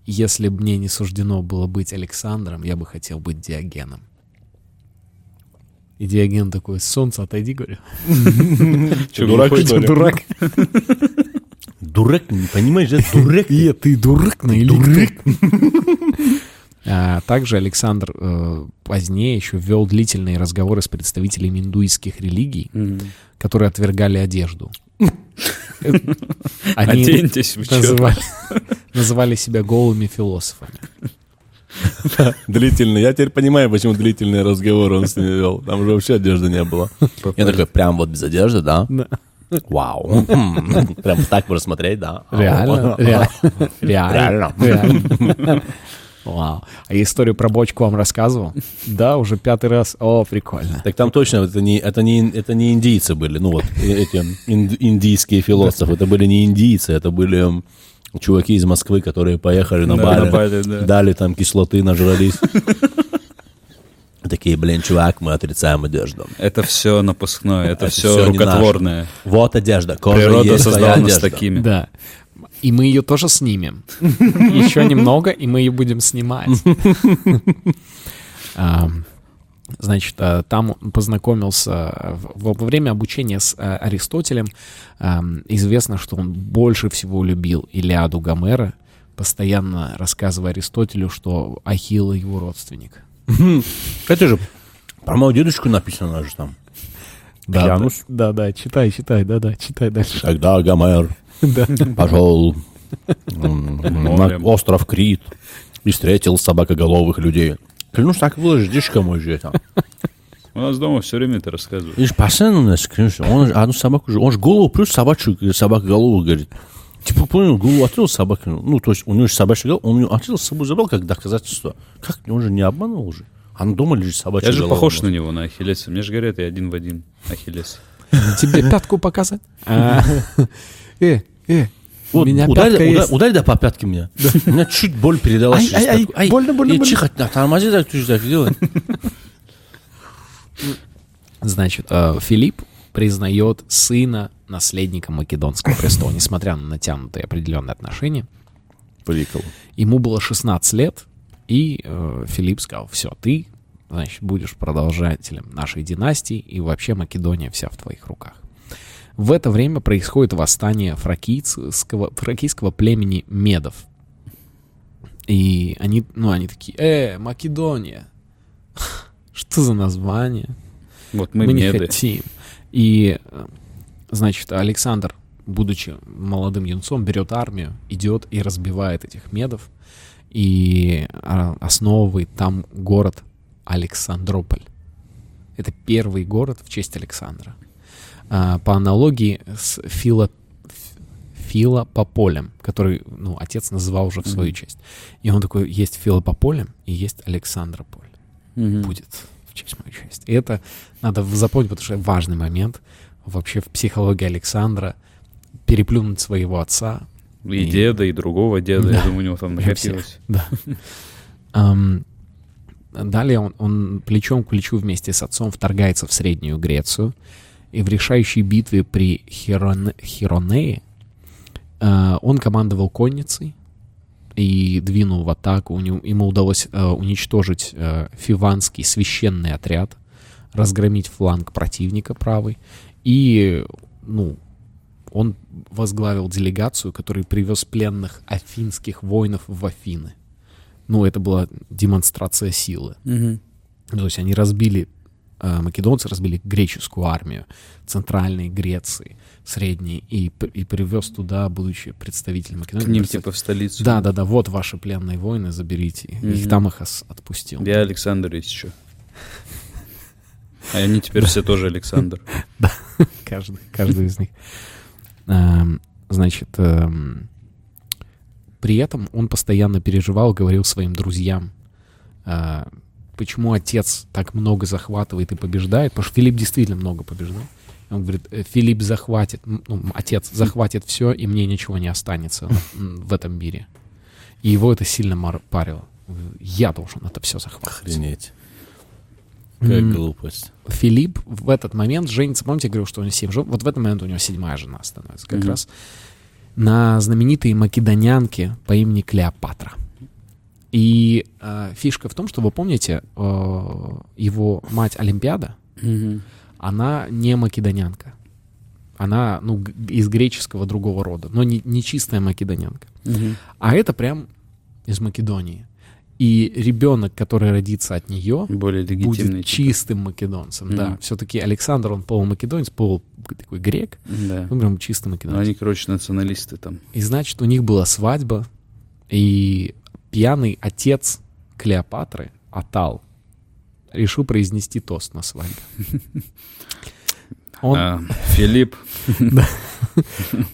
если бы мне не суждено было быть Александром, я бы хотел быть Диогеном. И Диоген такой, солнце, отойди, говорю. Че, дурак, что ли? дурак? Дурак, не понимаешь, да? Дурак. Е, ты дурак на дурак. А, Также Александр э, позднее еще вел длительные разговоры с представителями индуистских религий, которые отвергали одежду. *laughs* Они Оденьтесь вы называли, называли себя голыми философами. Длительный. Я теперь понимаю, почему длительный разговор он с ними вел. Там уже вообще одежды не было. Я такой, прям вот без одежды, да? Вау. *laughs* Прям так можно смотреть, да? Реально? *laughs* Реально? Реально? *laughs* Вау. А я историю про бочку вам рассказывал? Да, уже пятый раз. О, прикольно. Так там точно это не, это не, это не индийцы были, ну вот э- эти ин- индийские философы, это были не индийцы, это были чуваки из Москвы, которые поехали на Бали, на Бали, да. дали там кислоты, нажрались. *laughs* Такие, блин, чувак, мы отрицаем одежду. Это все напускное, это, Это все рукотворное. Вот одежда, кожа Природа есть создала нас такими. Да. И мы ее тоже снимем. *laughs* Еще немного, и мы ее будем снимать. *laughs* Значит, а, там он познакомился э, во время обучения с э, Аристотелем. ам, Известно, что он больше всего любил Илиаду Гомера, постоянно рассказывая Аристотелю, что Ахилл его родственник. Это же про мою дедушку написано же там. Да, Клянусь. да, да, читай, читай, да, да, читай дальше. Когда Гомер *laughs* пошел *laughs* на остров Крит и встретил собакоголовых людей. Клянусь, так было же, дедушка мой же это. У нас дома все время это рассказывают. Видишь, постоянно у нас, клянусь, он же одну собаку же, он же голову плюс собачью, собака голову говорит. Типа, понял, голову открыл собака. Ну, то есть у него же собачья голова, он ее открыл, с собой забрал как доказательство. Как, он же не обманул уже. А на дома лежит собачья Я же голова. похож на него, на Ахиллеса. Мне же говорят, я один в один Ахиллес. Тебе пятку показать? А, Э, э, Вот, меня ударь, пятка ударь, есть. ударь да по пятке меня. У меня чуть боль передалась. Ай, ай, ай, больно, больно, больно. Тихо, да, тормози так, ты так делай. Значит, э, Филипп признает сына наследника Македонского престола, несмотря на натянутые определенные отношения. Прикол. Ему было 16 лет, и э, Филипп сказал, все, ты, значит, будешь продолжателем нашей династии, и вообще Македония вся в твоих руках. В это время происходит восстание фракийского, фракийского племени Медов. И они, ну, они такие, э, Македония, *laughs* что за название? Вот мы, мы, не меды. хотим. И, э, значит, Александр, будучи молодым юнцом, берет армию, идет и разбивает этих медов, и а, основывает там город Александрополь. Это первый город в честь Александра. А, По аналогии с Фило... Филопополем, который, ну, отец называл уже в свою честь. И он такой, есть Филопополем и есть Александрополь Мгм. будет в честь мою честь. И это надо запомнить, потому что важный момент вообще в психологии Александра переплюнуть своего отца. И И- деда, и другого деда, я Да. думаю, у него там накопилось. Да. Далее он, он плечом к плечу вместе с отцом вторгается в Среднюю Грецию. И в решающей битве при Хирон- Хиронее э, он командовал конницей и двинул в атаку. У него- ему удалось э, уничтожить э, фиванский священный отряд, разгромить фланг противника правый. И, ну, он возглавил делегацию, который привез пленных афинских воинов в Афины. Ну, это была демонстрация силы. То есть они разбили, македонцы разбили греческую армию Центральной Греции, Средней, и, и привез туда, будучи представителем К Македонии. ним представ- типа в столицу. Да, да, да, вот ваши пленные воины, заберите. их. Их там их отпустил. Я Александр есть еще. А они теперь все тоже Александр. *laughs* каждый, каждый из них. Эм, Значит, эм, при этом он постоянно переживал, говорил своим друзьям, э, почему отец так много захватывает и побеждает, потому что Филипп действительно много побеждал. Он говорит, «Э, Филипп захватит, ну, отец захватит все, и мне ничего не останется в этом мире. И его это сильно парило. Я должен это все захватывать. Охренеть. Как М, глупость. Филипп в этот момент женится, помните, я говорил, что у него семь жен? Вот в этот момент у него седьмая жена становится как Мгм. раз на знаменитой македонянке по имени Клеопатра. И э, фишка в том, что вы помните, э, его мать Олимпиада, она не македонянка. Она, ну, из греческого другого рода, но не, не чистая македонянка. А это прям из Македонии. И ребенок, который родится от нее, Более будет типа. чистым македонцем, да. Мгм. Все-таки Александр, он полумакедонец, полу такой грек, Да. он прям чистый Ну, македонец. они, короче, националисты там. И значит, у них была свадьба, и пьяный отец Клеопатры, Атал, решил произнести тост на свадьбе. Он, А, Филипп.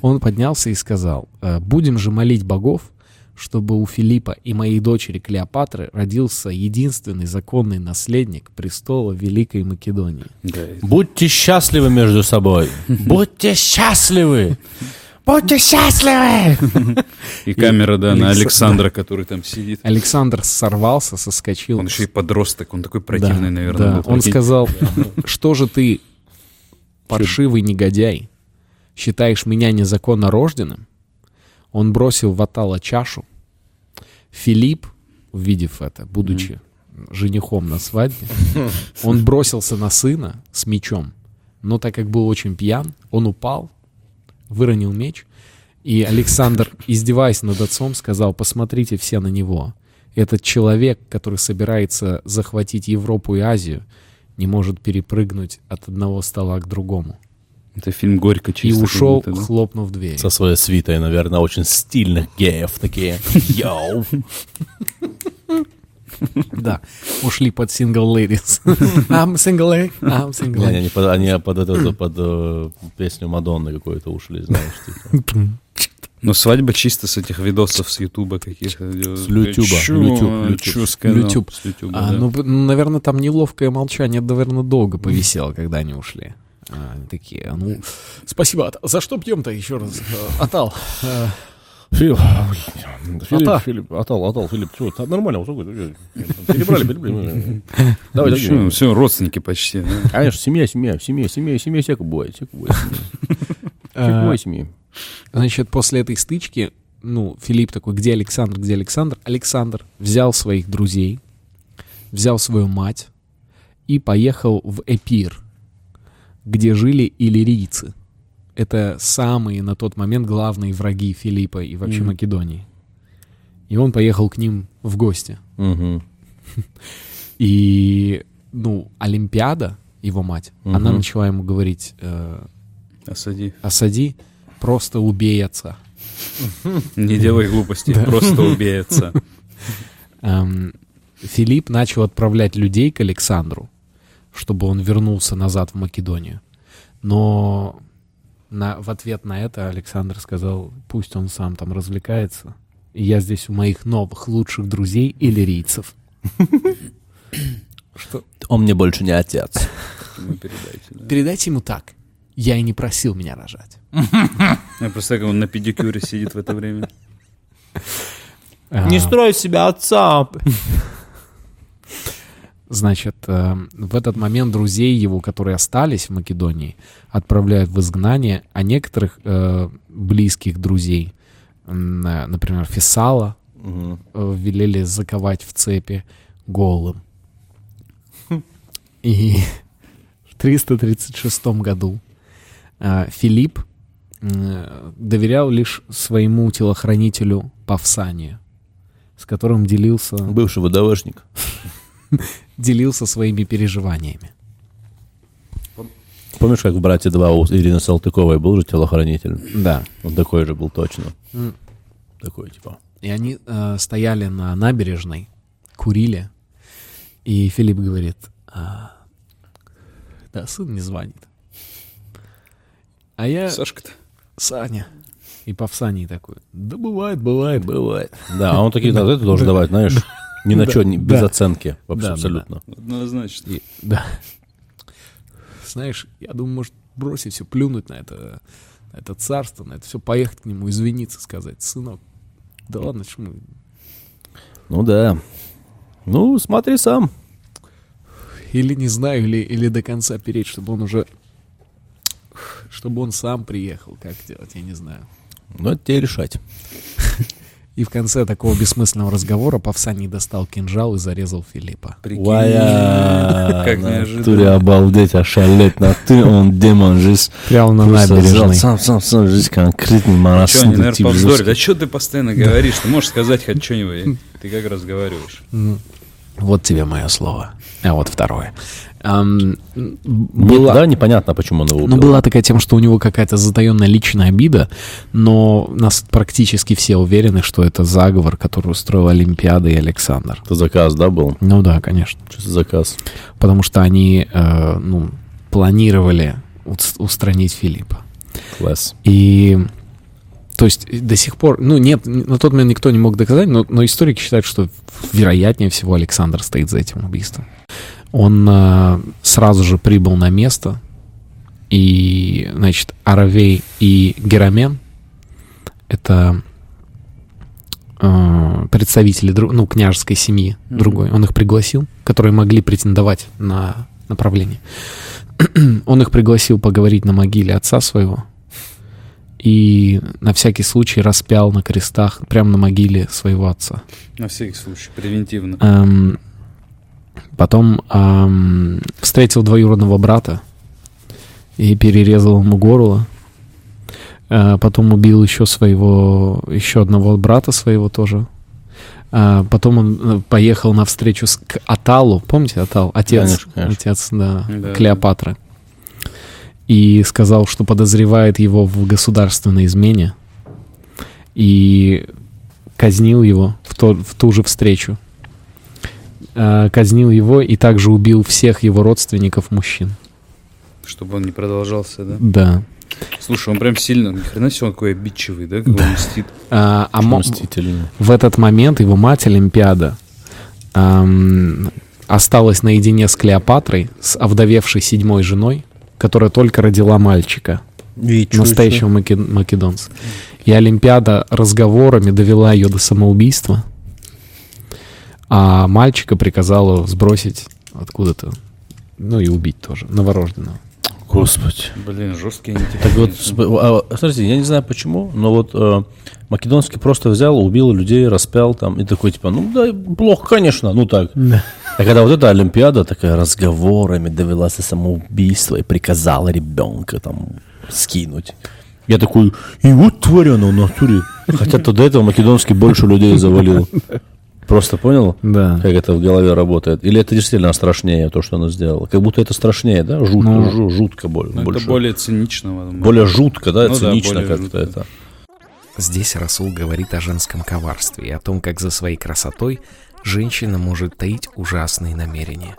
он поднялся и сказал, «Э, будем же молить богов, чтобы у Филиппа и моей дочери Клеопатры родился единственный законный наследник престола Великой Македонии. Будьте счастливы между собой. Будьте счастливы. Будьте счастливы. И камера, да, на Алекс- Александра, который там сидит. Александр сорвался, соскочил. Он еще и подросток, он такой противный, наверное. Он сказал, *laughs* что же ты, паршивый негодяй, считаешь меня незаконно рожденным? Он бросил в Атала чашу. Филипп, увидев это, будучи женихом на свадьбе, *laughs* он бросился на сына с мечом. Но так как был очень пьян, он упал, выронил меч, и Александр, издеваясь над отцом, сказал, посмотрите все на него. Этот человек, который собирается захватить Европу и Азию, не может перепрыгнуть от одного стола к другому. Это фильм «Горько» И чисто. как ушел, да? хлопнув дверь. Со своей свитой, наверное, очень стильных геев такие. Йоу. *laughs* *laughs* Да, ушли под single ladies. *laughs* I'm single lady, I'm single Не, lady. Они под, они под, эту- под, э, песню Мадонны какую-то ушли, знаешь, типа. *laughs* Ну, свадьба чисто с этих видосов с Ютуба каких-то. С Ютуба, А, да. ну, ну, наверное, там неловкое молчание довольно долго повисело, когда они ушли. А, они такие, а ну, спасибо, за что пьем-то еще раз? Э, Атал, э, Филипп, Ата. Филипп, Атал, Атал, Филипп, что, нормально, вот такой, перебрали, перебрали. *laughs* Давай, все, давай. все, родственники почти. Конечно, семья, семья, семья, семья, семья, всяко бывает, всяко бывает. *laughs* Всяко э, бывает семьи. Значит, после этой стычки, ну, Филипп такой, где Александр, где Александр? Александр взял своих друзей, взял свою мать и поехал в Эпир, где жили иллирийцы. Это самые на тот момент главные враги Филиппа и вообще Мгм. Македонии. И он поехал к ним в гости. Мгм. *laughs* И, ну, Олимпиада, его мать, она Мгм. начала ему говорить, э, Осади. осади, просто убей отца. *laughs* Не делай глупостей, просто *laughs* убей отца. Эм, Филипп начал отправлять людей к Александру, чтобы он вернулся назад в Македонию. Но на, в ответ на это Александр сказал, пусть он сам там развлекается. И я здесь у моих новых лучших друзей иллирийцев. *coughs* Что? Он мне больше не отец. Передайте, да. Передайте ему так. Я и не просил меня рожать. Я просто как он на педикюре сидит в это время. А, строй себя отца. *laughs* Значит, э, в этот момент друзей его, которые остались в Македонии, отправляют в изгнание, а некоторых э, близких друзей, например, Фессала, э, велели заковать в цепи голым. И в 336 году э, Филипп доверял лишь своему телохранителю Павсанию, с которым делился, Бывший ВДВшник. *laughs* *laughs* делился своими переживаниями. Помнишь, как в «Братья 2» у Ирины Салтыковой был же телохранитель? Да. Он такой же был точно. М. Такой, типа. И они э, стояли на набережной, курили, и Филипп говорит, «А, да, сын не звонит. А я Сашка-то. Саня. И Павсаний такой, да бывает, бывает. Бывает. Да, а он такие ответы должен давать, знаешь, *laughs* ни на Да, что, без да. оценки. Вообще Да, да, абсолютно. Однозначно. И- да. Знаешь, я думаю, может бросить все, плюнуть на это, на это царство, на это все, поехать к нему, извиниться, сказать, сынок, да ладно, чему, Ну да. Ну, смотри сам. Или не знаю, или, или до конца переть, чтобы он уже... Чтобы он сам приехал. Как делать, я не знаю. Ну, это тебе решать. *laughs* И в конце такого бессмысленного разговора Павсаний достал кинжал и зарезал Филиппа. Прикинь. Вая, *laughs* Как на неожиданно. натуре обалдеть, ошалеть, на ты, он демон, жизнь. Прямо на набережной. Сам, сам, сам, жизнь конкретный Че, монастырь. они, наверное, повздорили. Да что ты постоянно говоришь? Ты можешь сказать хоть что-нибудь. Ты как разговариваешь. Вот тебе мое слово. А вот второе. Ам, Была... Да, непонятно, почему он его убил. Ну, была такая тема, что у него какая-то затаенная личная обида, но нас практически все уверены, что это заговор, который устроил Олимпиада и Александр. Это заказ, да, был? Ну да, конечно. Что за заказ? Потому что они, э, ну, планировали устранить Филиппа. Класс. И то есть до сих пор, ну нет, на тот момент никто не мог доказать, но, но историки считают, что вероятнее всего Александр стоит за этим убийством. Он э, сразу же прибыл на место, и, значит, Аравей и Герамен — это э, представители ну, княжеской семьи Мгм. другой. Он их пригласил, которые могли претендовать на направление. *clears throat* Он их пригласил поговорить на могиле отца своего и на всякий случай распял на крестах прямо на могиле своего отца. На всякий случай, превентивно. Эм, потом эм, встретил двоюродного брата и перерезал ему горло. Э, потом убил еще своего, еще одного брата своего тоже. Э, потом он э, поехал на встречу с, к Аталу. Помните Атал? Отец. Конечно, конечно. Отец, да, Да, Клеопатры. И сказал, что подозревает его в государственной измене. И казнил его в, то- в ту же встречу. Э, казнил его и также убил всех его родственников мужчин. Чтобы он не продолжался, да? Да. Слушай, он прям сильно, ни хрена себе он какой обидчивый, да, как он мстит. А, а Мстительный. в этот момент его мать Олимпиада ам, осталась наедине с Клеопатрой, с овдовевшей седьмой женой, которая только родила мальчика, настоящего маке- македонца. И Олимпиада разговорами довела ее до самоубийства, а мальчика приказала сбросить откуда-то, ну и убить тоже, новорожденного. Господи. Блин, жесткий они Так вот, а, смотрите, я не знаю почему, но вот э, Македонский просто взял, убил людей, распял там, и такой, типа, ну да, плохо, конечно, ну так. А когда вот эта Олимпиада такая разговорами довела до самоубийства и приказала ребенка там скинуть. Я такой, и вот тварь она в натуре. Хотя то до этого Македонский больше людей завалил. *laughs* Просто понял, Да. как это в голове работает? Или это действительно страшнее, то, что она сделала? Как будто это страшнее, да? Жутко, Ну, жу- жутко боль- Ну, больше. это более цинично. возможно. Более жутко, да, Ну да, цинично более как-то жутко. это. Здесь Расул говорит о женском коварстве и о том, как за своей красотой женщина может таить ужасные намерения.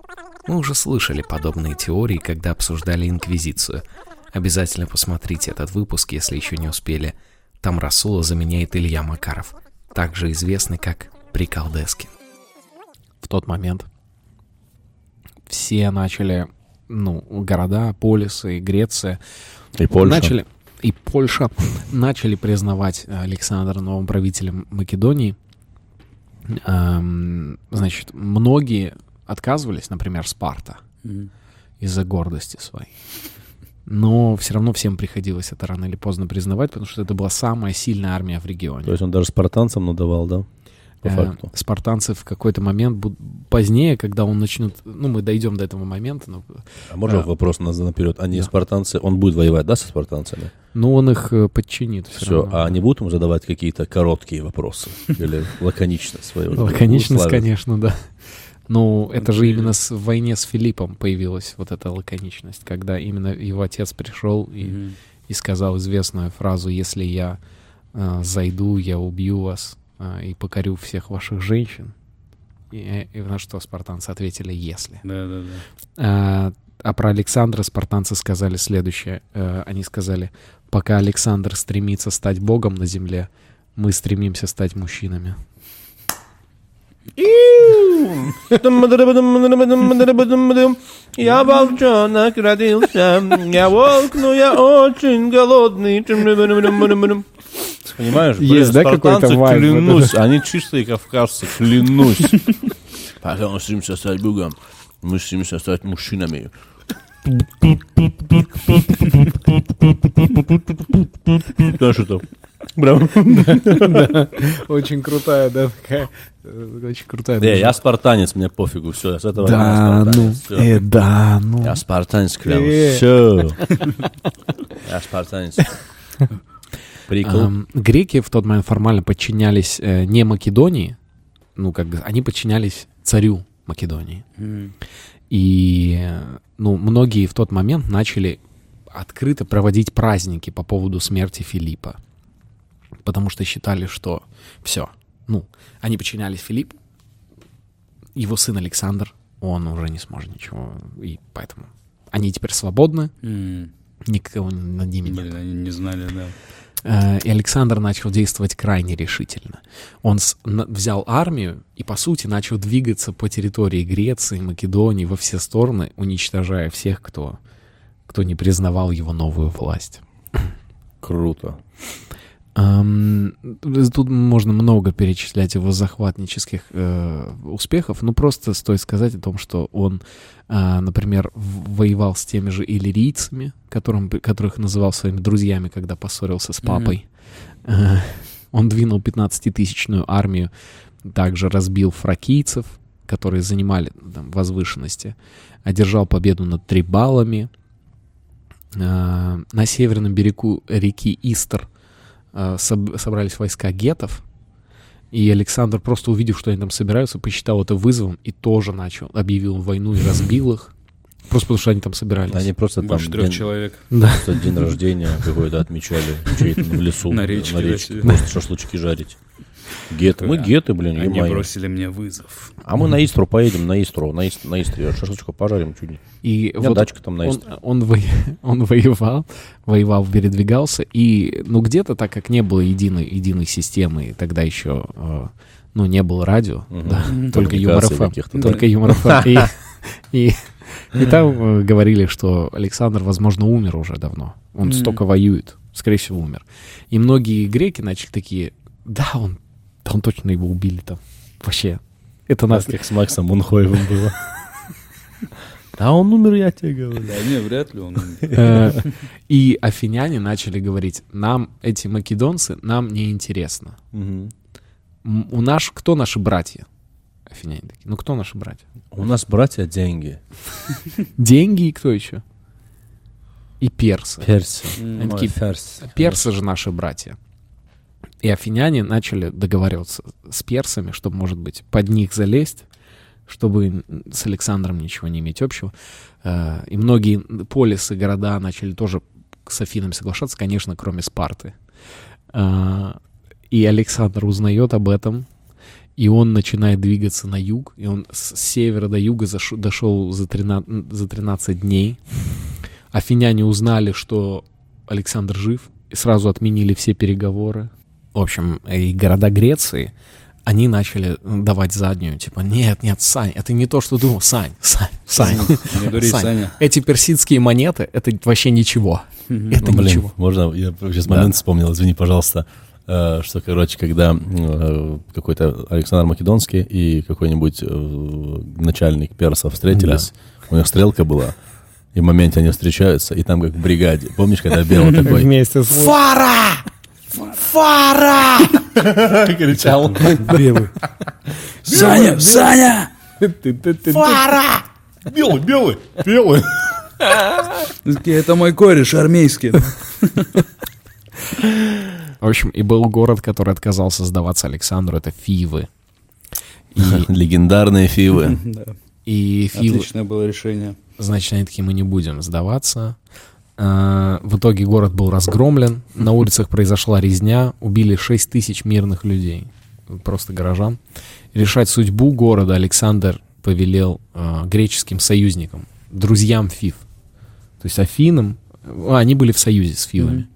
Мы уже слышали подобные теории, когда обсуждали Инквизицию. Обязательно посмотрите этот выпуск, если еще не успели. Там Расула заменяет Илья Макаров, также известный как Приколдескин. в тот момент все начали, ну, города, полисы, и Греция, И Польша. начали, и Польша *laughs* начали признавать Александра новым правителем Македонии. Эм, значит, многие отказывались, например, Спарта, Мгм. из-за гордости своей. Но все равно всем приходилось это рано или поздно признавать, потому что это была самая сильная армия в регионе. То есть он даже спартанцам надавал, да? По Э, факту. спартанцы в какой-то момент, буд- позднее, когда он начнет, ну, мы дойдем до этого момента, но, А можно э, вопрос на- наперед? Они да. спартанцы, он будет воевать, да, со спартанцами? но он их э, подчинит. всё Все, равно. а они будут ему задавать какие-то короткие вопросы? Или лаконичность свою? Лаконичность, конечно, да. Ну, это же именно с, в войне с Филиппом появилась вот эта лаконичность, когда именно его отец пришел и, сказал известную фразу «Если я э, зайду, я убью вас и покорю всех ваших женщин». И, и на что спартанцы ответили «Если». Да, да, да. А, а про Александра спартанцы сказали следующее. Э, Они сказали, пока Александр стремится стать богом на земле, мы стремимся стать мужчинами. Я волчонок родился, я волк, но я очень голодный. Понимаешь? Есть, да, какой-то спартанцы, вайб? клянусь, они чистые кавказцы, клянусь. *laughs* Пока мы стремимся стать богом, мы стремимся стать мужчинами. Знаешь, это? Прям. Очень крутая, да, такая, э, очень крутая. Не, я спартанец, мне пофигу, все, с этого Да, я ну, э, да, ну. Я спартанец, Э. клянусь, все. *laughs* Я спартанец. *laughs* Прикол. Ам, Греки в тот момент формально подчинялись э, не Македонии, ну, как бы, они подчинялись царю Македонии. Мгм. И, ну, многие в тот момент начали открыто проводить праздники по поводу смерти Филиппа. Потому что считали, что все. Ну, они подчинялись Филиппу, его сын Александр, он уже не сможет ничего. И поэтому они теперь свободны, М. никого над ними нет. Блин, они не знали, да. Э, И Александр начал действовать крайне решительно. Он взял армию и, по сути, начал двигаться по территории Греции, Македонии во все стороны, уничтожая всех, кто, кто не признавал его новую власть. Круто. Тут можно много перечислять его захватнических э, успехов, но просто стоит сказать о том, что он, а, например, воевал с теми же иллирийцами, которым, которых называл своими друзьями, когда поссорился с папой. Э, Он двинул 15-тысячную армию, также разбил фракийцев, которые занимали там, возвышенности, одержал победу над трибалами. Э, На северном берегу реки Истер э, собрались войска гетов, и Александр, просто увидев, что они там собираются, посчитал это вызовом и тоже начал, объявил войну и разбил их. Просто потому, что они там собирались. Они просто там Больше трех день, человек. Да. просто день рождения какой-то отмечали в лесу. На речке, да, речке. Просто шашлычки жарить. Геты. Мы геты, блин, Они ё-моё. бросили мне вызов. А мы на Истру поедем, на Истру, на, Ист- на Истре. Шашлычку пожарим чуть не. И У меня вот дачка там на он, Истре. он, во- *laughs* он воевал, воевал, передвигался, и, ну, где-то, так как не было единой, единой системы, тогда еще, э, ну, не было радио, да, только Юмор Коммуникаций ФМ, каких-то, да. только Юмор ФМ. И, *laughs* и, и там э, говорили, что Александр, возможно, умер уже давно. Он столько воюет, скорее всего, умер. И многие греки начали такие, да, он, он точно его убили там. Вообще, это нас... Как с Максом Мунхоевым было. Да он умер, я тебе говорю. Да не, вряд ли он... Э, И афиняне начали говорить, нам эти македонцы, нам не интересно. У нас кто наши братья? Афиняне такие, ну кто наши братья? У нас братья деньги. Деньги и кто еще? И персы. Перси. Персы же наши братья. И афиняне начали договариваться с персами, чтобы, может быть, под них залезть, чтобы с Александром ничего не иметь общего. Э, И многие полисы, города начали тоже с Афинами соглашаться, конечно, кроме Спарты. Э, И Александр узнает об этом, и он начинает двигаться на юг, и он с севера до юга заш- дошел за 13, за 13 дней. Афиняне узнали, что Александр жив, и сразу отменили все переговоры. В общем, и города Греции, они начали давать заднюю, типа, нет, нет, Сань, это не то, что думал, Сань, Сань, Сань. Не дури, Сань, Саня. Эти персидские монеты, это вообще ничего. Это Ну, блин, ничего. можно, я сейчас момент вспомнил, извини, пожалуйста, э, что, короче, когда э, какой-то Александр Македонский и какой-нибудь э, начальник персов встретились, у них стрелка была, и в моменте они встречаются, и там как в бригаде. Помнишь, когда белый *laughs* такой Вместе с... Фара! Фара! кричал? Белый. Саня, Саня! Фара! Белый, белый, белый. Это мой кореш армейский. В общем, и был город, который отказался сдаваться Александру, это Фивы. И, *laughs* Легендарные фивы. Да, и Фивы, Отличное было решение. значит, они такие, мы не будем сдаваться. А, В итоге город был разгромлен, на улицах произошла резня, убили 6 тысяч мирных людей, просто горожан. Решать судьбу города Александр повелел а, греческим союзникам, друзьям Фив. То есть Афинам, а, они были в союзе с Фивами.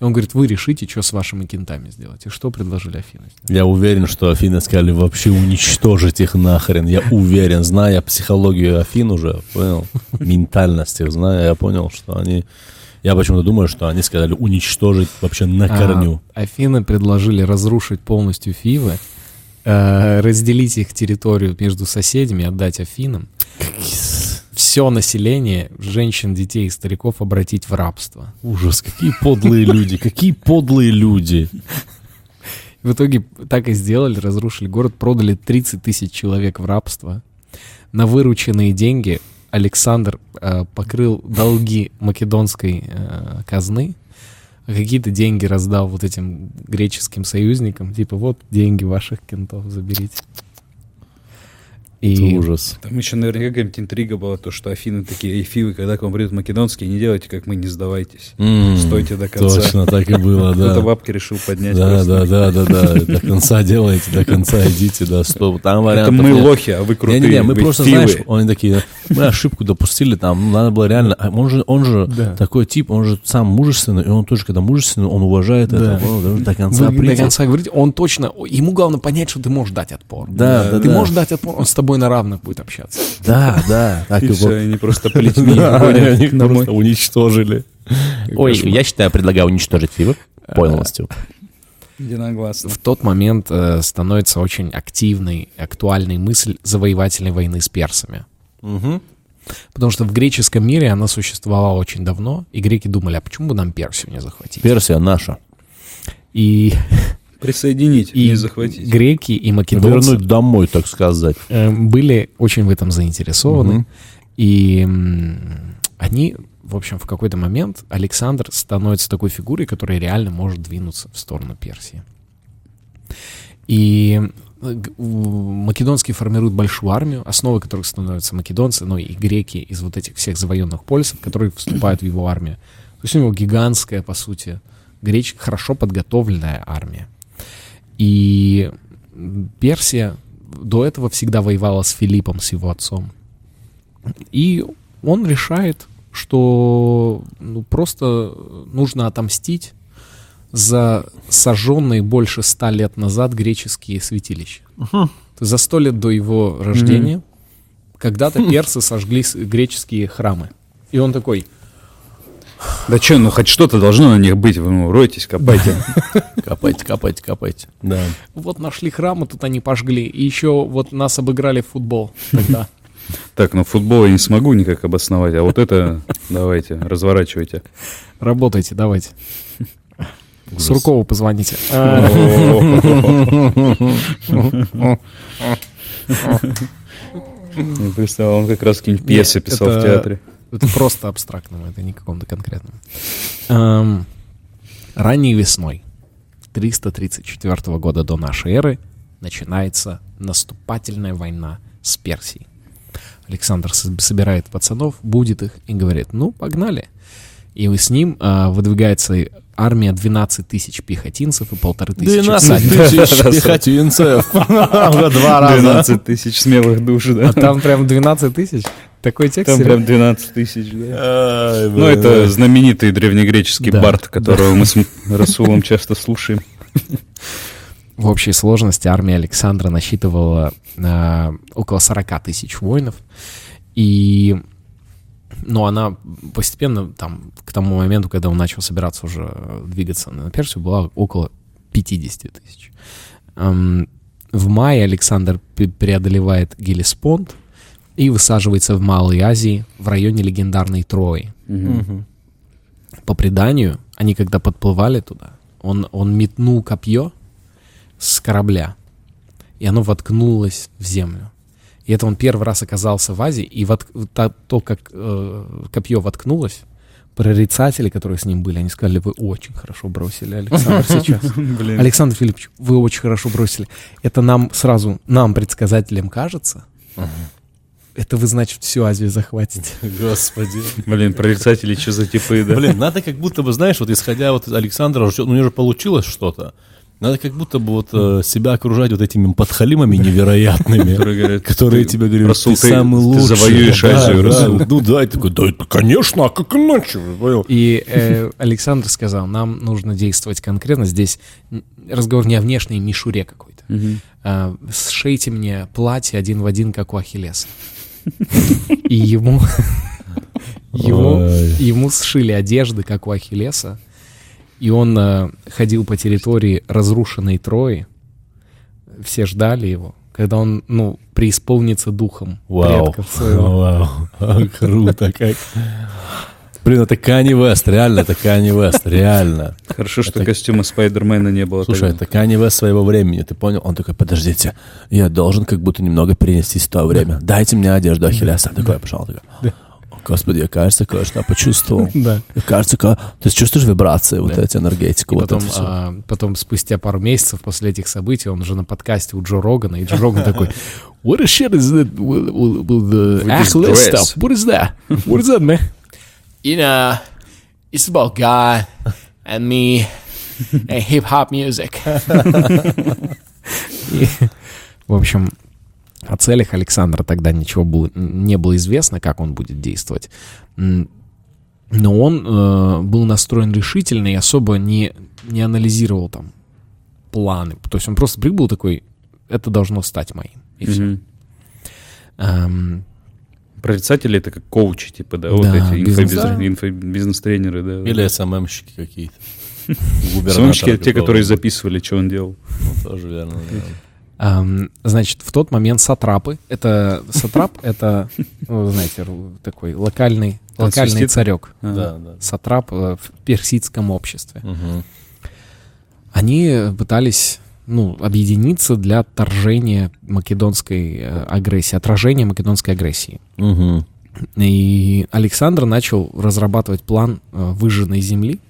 И он говорит, вы решите, что с вашими кентами сделать. И что предложили Афины сделать? Я уверен, что Афины сказали вообще уничтожить их нахрен. Я уверен, зная психологию Афин уже, понял, ментальность их зная, я понял, что они... Я почему-то думаю, что они сказали уничтожить вообще на корню. А, Афины предложили разрушить полностью Фивы, э, разделить их территорию между соседями, отдать Афинам. Все население, женщин, детей и стариков обратить в рабство. Ужас, какие подлые люди, какие подлые люди. В итоге так и сделали, разрушили город, продали 30 тысяч человек в рабство. На вырученные деньги Александр э, покрыл долги македонской э, казны, а какие-то деньги раздал вот этим греческим союзникам, типа вот деньги ваших кентов заберите. Это И ужас. Там еще наверняка какая-нибудь интрига была, то, что Афины такие, эй, фивы, когда к вам придут македонские, не делайте, как мы, не сдавайтесь. М, Стойте до конца. Точно так и было, *laughs* Кто-то да. бабки решил поднять. Да, да, да, да, да. *laughs* До конца делайте, до конца идите, да, стоп. Там Это вариантов мы нет. лохи, а вы крутые. Не-не-не, мы просто, фивы. знаешь, они такие, мы ошибку допустили, там, ну, надо было реально, а он же, он же Да. такой тип, он же сам мужественный, и он тоже, когда мужественный, он уважает Да. это, до конца вы до конца говорите, он точно, ему главное понять, что ты можешь дать отпор. Да, да, Ты да. можешь дать отпор, он с тобой на равных будет общаться. Да, да, так И все, они просто плетьми *laughs* их просто уничтожили. Ой, я считаю, предлагаю уничтожить Фивы полностью. Единогласно. В тот момент э, становится очень активной, актуальной мысль завоевательной войны с персами. Потому что в греческом мире она существовала очень давно, и греки думали, а почему бы нам Персию не захватить? Персия наша. И, *laughs* Присоединить, и не захватить. греки и македонцы Вернуть домой, так сказать. э, были очень в этом заинтересованы. И м, они, в общем, в какой-то момент Александр становится такой фигурой, которая реально может двинуться в сторону Персии. И э, македонские формируют большую армию, основой которых становятся македонцы, но и греки из вот этих всех завоенных полисов, которые вступают в его армию. То есть у него гигантская, по сути, греч... хорошо подготовленная армия. И Персия до этого всегда воевала с Филиппом, с его отцом. И он решает, что ну, просто нужно отомстить за сожженные больше ста лет назад греческие святилища. За сто лет до его рождения когда-то персы сожгли греческие храмы. И он такой, Да что, ну хоть что-то должно на них быть. Вы ну, ройтесь, копайте. *laughs* Копайте, копайте, копайте. Да. вот нашли храмы, тут они пожгли. И еще вот нас обыграли в футбол тогда. *laughs* Так, ну футбол я не смогу никак обосновать, а вот это давайте, разворачивайте. Работайте, давайте. Суркову позвоните. *laughs* А, представил, он как раз какие-нибудь пьесы писал в театре. Это просто абстрактным, это не каком-то конкретном. Эм, Ранней весной 334 года до нашей эры начинается наступательная война с Персией. Александр собирает пацанов, будет их и говорит, ну, погнали. И с ним а, выдвигается армия 12 тысяч пехотинцев и полторы тысячи 12 всадников. тысяч *laughs* пехотинцев. *laughs* Уже два раза. 12 тысяч смелых душ, да? А там прям 12 тысяч? Такой текст? Там прям 12 тысяч, да. Ну, это знаменитый древнегреческий бард, которого мы с *laughs* Расулом часто слушаем. В общей сложности армия Александра насчитывала а, около 40 тысяч воинов. И но она постепенно, там, к тому моменту, когда он начал собираться уже э, двигаться на Персию, была около 50 тысяч. В мае Александр преодолевает Гелеспонд и высаживается в Малой Азии в районе легендарной Трои. Мгм. По преданию, они когда подплывали туда, он, он метнул копье с корабля, и оно воткнулось в землю. И это он первый раз оказался в Азии, и вот та- то, как э, копье воткнулось, прорицатели, которые с ним были, они сказали, вы очень хорошо бросили, Александр, *laughs* сейчас. Александр Филиппович, вы очень хорошо бросили. Это нам сразу, нам, предсказателям, кажется. Это вы, значит, всю Азию захватите. *laughs* Господи. Блин, прорицатели, что за типы, да? Блин, надо как будто бы, знаешь, вот исходя вот из Александра, ну, у него же получилось что-то. Надо как будто бы вот э, себя окружать вот этими подхалимами невероятными, Которые говорят, которые ты, тебе говорят, Расул, ты ты- самый ты лучший. завоюешь Да, Азию, да, Расул. Ну да, и такой, да, это, конечно, а как иначе? И э, Александр сказал, нам нужно действовать конкретно. Здесь разговор не о внешней мишуре какой-то. А, сшейте мне платье один в один, как у Ахиллеса. И ему, ему, ему сшили одежды, как у Ахиллеса. И он э, ходил по территории разрушенной Трои. Все ждали его, когда он, ну, преисполнится духом Вау. предков своего. Вау. *laughs* Круто как. Блин, это Канни Вест, реально, это Канни Вест, реально. Хорошо, что костюма Спайдермена не было. Слушай, тогда. это Канни Вест своего времени, ты понял? Он такой, подождите, я должен как будто немного перенестись в то время. Дайте мне одежду Ахиллеса. Такой, пошел, такой. «О, Господи, я, кажется, кое-что почувствовал. *laughs* Да. Кажется, ка- ты чувствуешь вибрации, вот эти энергетику, вот потом, это все. а, потом, спустя пару месяцев после этих событий, он уже на подкасте у Джо Рогана, и Джо Роган такой, What the shit is that with, with, the With this Achilles dress." stuff? What is that? What is that, man? You know, it's about God and me and hip-hop music. И, В общем, о целях Александра тогда ничего было, не было известно, как он будет действовать. Но он э, был настроен решительно и особо не, не анализировал там планы. То есть он просто прибыл такой, это должно стать моим. И все. Мгм. Прорицатели это как коучи, типа, да, вот Да, эти инфобиз- Да. инфобизнес-тренеры, да. Или СММщики какие-то. *laughs* Самочки, те, которые записывали, что он делал. Ну, Тоже верно, значит, в тот момент сатрапы, это сатрап, это, ну, знаете, такой локальный, локальный царек. А. Да, да. Сатрап э, в персидском обществе. Они пытались ну, объединиться для отторжения македонской э, агрессии, отражения македонской агрессии. Мгм. И Александр начал разрабатывать план э, выжженной земли.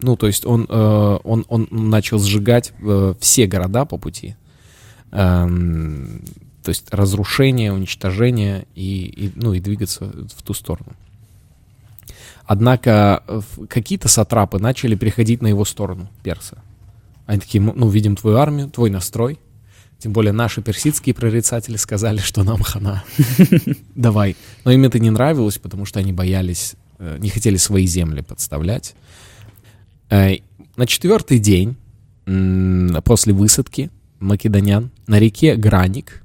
Ну, то есть он, э, он, он начал сжигать все города по пути. Эм, то есть разрушение, уничтожение и, и, ну, и двигаться в ту сторону. Однако какие-то сатрапы начали переходить на его сторону, перса. Они такие, «Мы, ну, видим твою армию, твой настрой. Тем более наши персидские прорицатели сказали, что нам хана. *laughs* Давай. Но им это не нравилось, потому что они боялись, э, не хотели свои земли подставлять. Э, На четвертый день после высадки македонян на реке Граник,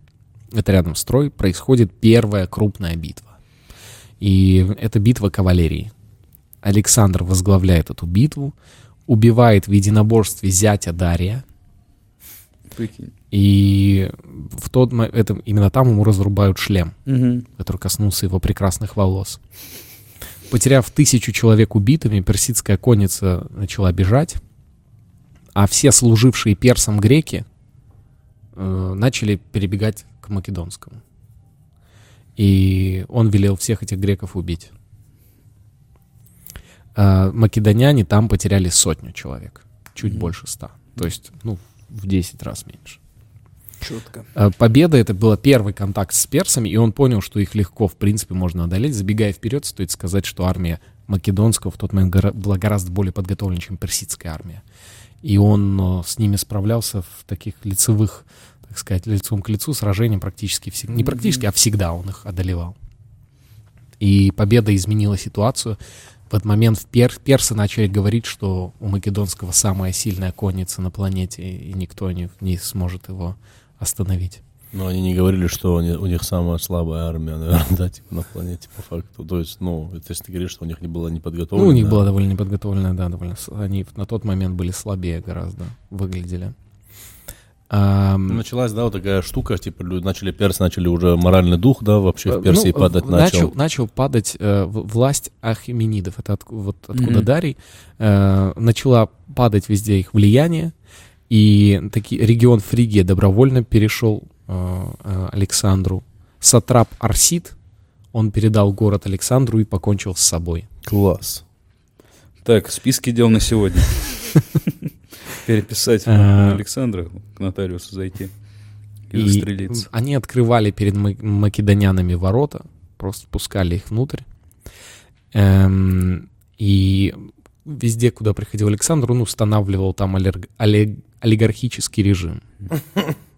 это рядом с Трой, происходит первая крупная битва. И это битва кавалерии. Александр возглавляет эту битву, убивает в единоборстве зятя Дария, Прикинь. и в тот это, именно там ему разрубают шлем, Мгм. который коснулся его прекрасных волос. Потеряв тысячу человек убитыми, персидская конница начала бежать, а все служившие персам греки э, начали перебегать к македонскому. И он велел всех этих греков убить. А македоняне там потеряли сотню человек, чуть больше ста. То есть, ну, в 10 раз меньше. Четко. Э, Победа это был первый контакт с персами, и он понял, что их легко, в принципе, можно одолеть. Забегая вперед, стоит сказать, что армия македонского в тот момент была гораздо более подготовлена, чем персидская армия. И он э, с ними справлялся в таких лицевых, так сказать, лицом к лицу сражениях практически всегда. Не практически, а всегда он их одолевал. И победа изменила ситуацию. В этот момент в пер- персы начали говорить, что у македонского самая сильная конница на планете, и никто не, не сможет его остановить. Но они не говорили, что они- у них самая слабая армия, наверное, *laughs* да, типа на планете по факту. То есть, ну, это если ты говоришь, что у них не было не Ну, у них была довольно неподготовленная, да, довольно. Они на тот момент были слабее гораздо, выглядели. Ам, Началась, да, вот такая штука, типа, люди начали, персы начали уже моральный дух, да, вообще в Персии ну, падать в- начал. Начал падать э, власть ахименидов. Это отк- вот откуда Мгм. Дарий. Э, начала падать везде их влияние. И таки, регион Фригия добровольно перешел э, э, Александру. Сатрап Арсид, он передал город Александру и покончил с собой. Класс. Так, списки дел на сегодня. *laughs* Переписать А. Александра, к нотариусу зайти и И застрелиться. они открывали перед ма- македонянами ворота, просто пускали их внутрь. Эм, и везде, куда приходил Александр, он устанавливал там олерг- олег- олигархический режим.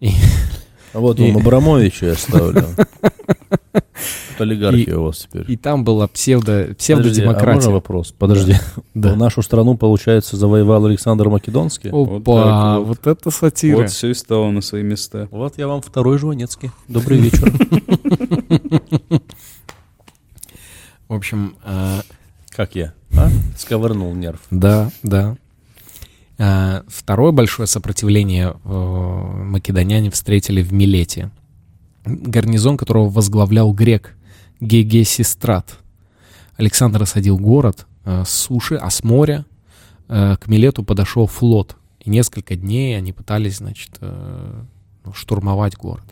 И- *laughs* вот И- вам Абрамовича я ставлю. *laughs* Олигархия у вас теперь. И там была псевдо, Подожди, а псевдодемократия. можно вопрос? Подожди. *laughs* Да. Нашу страну, получается, завоевал Александр Македонский? Опа, вот. вот это сатира. Вот все и стало на свои места. Вот я вам второй Жванецкий. Добрый вечер. *laughs* В общем, э, Как я? А? Сковырнул нерв. Да, да. А, Второе большое сопротивление э, македоняне встретили в Милете, гарнизон которого возглавлял грек Гегесистрат. Александр осадил город э, с суши, а с моря э, к Милету подошел флот. И несколько дней они пытались, значит, э, ну, штурмовать город.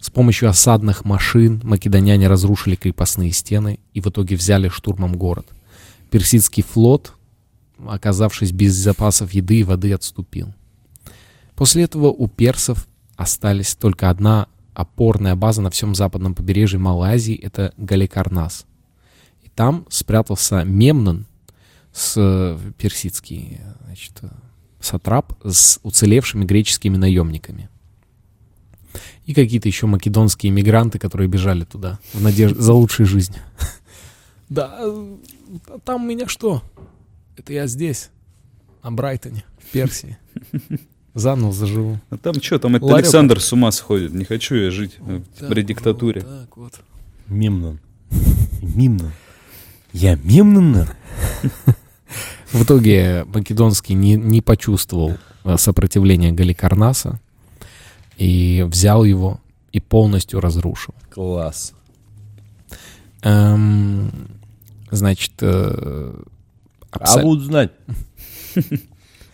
С помощью осадных машин македоняне разрушили крепостные стены и в итоге взяли штурмом город. Персидский флот, оказавшись без запасов еды и воды, отступил. После этого у персов остались только одна опорная база на всем западном побережье Малой Азии, это Галикарнас. И там спрятался Мемнон, с, э, персидский значит, э, сатрап, с уцелевшими греческими наемниками. И какие-то еще македонские мигранты, которые бежали туда в надежде за лучшей жизнью. Да, э, там меня что? Это я здесь, на Брайтоне, в Персии. Заново заживу. А там что, там этот. Александр с ума сходит. Не хочу я жить э, Так при вот, диктатуре. так вот. Мимнон. Мимнон. Я Мимнон? В итоге Македонский не, не почувствовал э, сопротивления Галикарнаса и взял его и полностью разрушил. Класс. Эм, значит, э, А абсо- будут знать. *laughs*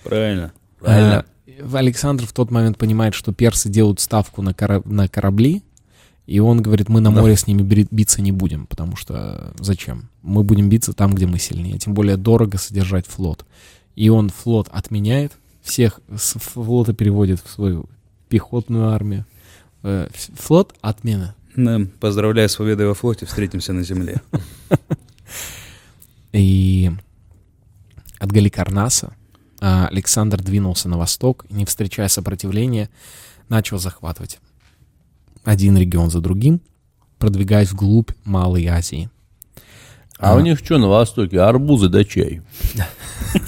Правильно. Правильно. Э, Александр в тот момент понимает, что персы делают ставку на, кора- на корабли, и он говорит, мы на Да. море с ними биться не будем, потому что зачем? Мы будем биться там, где мы сильнее. Тем более дорого содержать флот. И он флот отменяет, всех с флота переводит в свою пехотную армию. Э, Флот отмена. Да, поздравляю с победой во флоте, встретимся на земле. *laughs* И от Галикарнаса а, Александр двинулся на восток, и, не встречая сопротивления, начал захватывать один регион за другим, продвигаясь вглубь Малой Азии. А у них что на Востоке? Арбузы да чай.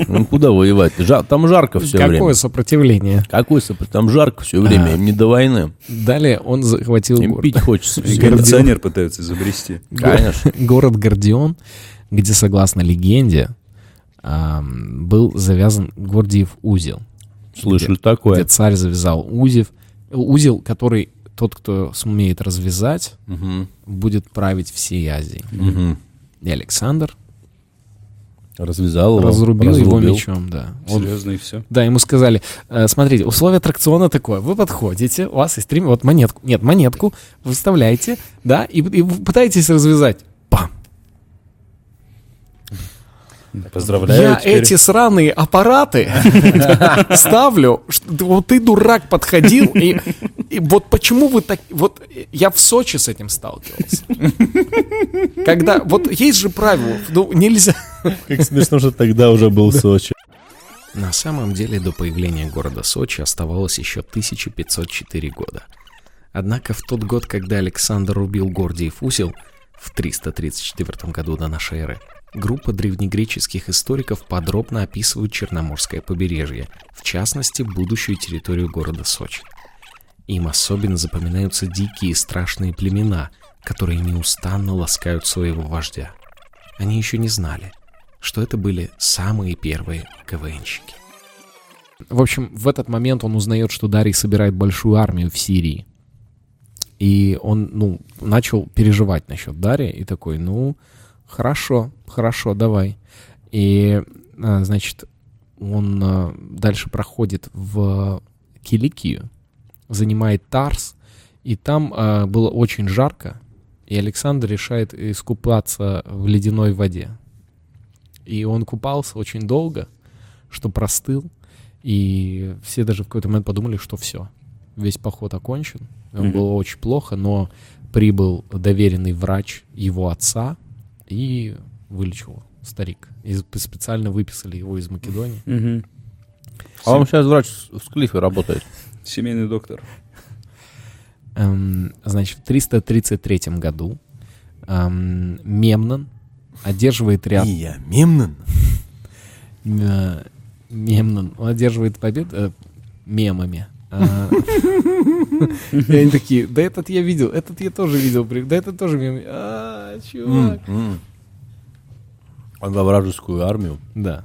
Ну куда воевать? Там жарко все Какое время. сопротивление? Какой сопр- Там жарко все время, им не до войны. Далее он захватил Им город. пить хочется. Кондиционер пытаются изобрести. Конечно. город Гордион, где, согласно легенде, ам, был завязан Гордиев узел. Слышали где такое. царь завязал узел, узел, который тот, кто сумеет развязать, Мгм. будет править всей Азией. Мгм. И Александр Развязал его, разрубил его разрубил. мечом, да. Он- Серьезно и все. да, ему сказали, «Э, смотрите, условие аттракциона такое, вы подходите, у вас есть три, вот монетку, нет, монетку, вы вставляете, да, и, и пытаетесь развязать. Пам! Поздравляю. Я теперь. эти сраные аппараты *laughs* ставлю. что- Вот ты, дурак, подходил. И, и вот почему вы так... Вот я в Сочи с этим сталкивался. Когда... Вот есть же правило. Ну, нельзя... Как смешно, что тогда уже был Сочи. На самом деле до появления города Сочи оставалось еще 1504 года. Однако в тот год, когда Александр убил Гордиев узел, в 334 году до нашей эры, группа древнегреческих историков подробно описывают Черноморское побережье, в частности, будущую территорию города Сочи. Им особенно запоминаются дикие и страшные племена, которые неустанно ласкают своего вождя. Они еще не знали, что это были самые первые КВНщики. В общем, в этот момент он узнает, что Дарий собирает большую армию в Сирии. И он, ну, начал переживать насчет Дария и такой, ну, хорошо, хорошо, давай. И, а, значит, он а, дальше проходит в Киликию, занимает Тарс, и там а, было очень жарко, и Александр решает искупаться в ледяной воде. И он купался очень долго, что простыл, и все даже в какой-то момент подумали, что все, весь поход окончен. Мгм. было очень плохо, но прибыл доверенный врач его отца и вылечил старик. И сп- специально выписали его из Македонии. А он сейчас врач в Склифе работает. Семейный доктор. Эм, значит, в 333 году эм, Мемнон одерживает ряд... я Мемнон. Э, Мемнон. Он одерживает победу э, мемами. А, *laughs* И они такие, да этот я видел, этот я тоже видел, да этот тоже мем. А, чувак. Он во вражескую армию Да.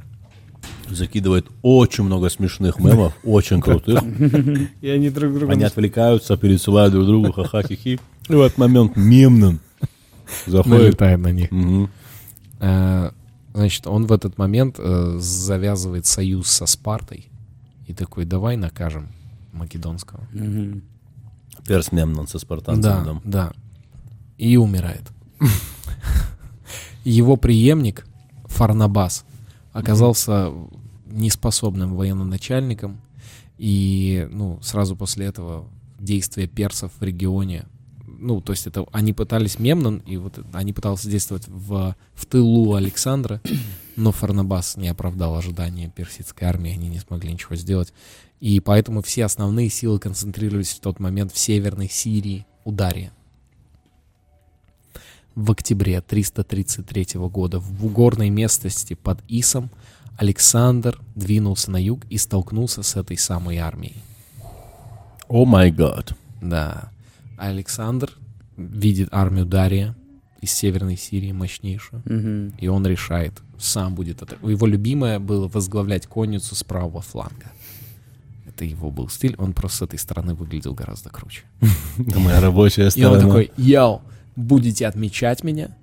закидывает очень много смешных мемов, очень крутых. *laughs* И они друг друга... Они отвлекаются, пересылают друг другу ха-ха-хи-хи. И в этот момент Мемнон заходит. налетает на них. Э, Значит, он в этот момент э, завязывает союз со Спартой и такой, давай накажем Македонского. Мгм. Перс Мемнон со спартанцем. Да. И умирает. Его преемник Фарнабас оказался неспособным военноначальником, и ну, сразу после этого действия персов в регионе, ну, то есть это они пытались Мемнон, и вот они пытались действовать в, в тылу Александра, но Фарнабас не оправдал ожидания персидской армии, они не смогли ничего сделать. И поэтому все основные силы концентрировались в тот момент в северной Сирии, у Дария. В октябре 333 года в угорной местности под Исом Александр двинулся на юг и столкнулся с этой самой армией. О май гад. Да. Александр видит армию Дария из северной Сирии мощнейшую, Мгм. и он решает, сам будет это. Его любимое было возглавлять конницу с правого фланга. Это его был стиль, он просто с этой стороны выглядел гораздо круче. Это моя рабочая И он сторона. такой, йоу, будете отмечать меня?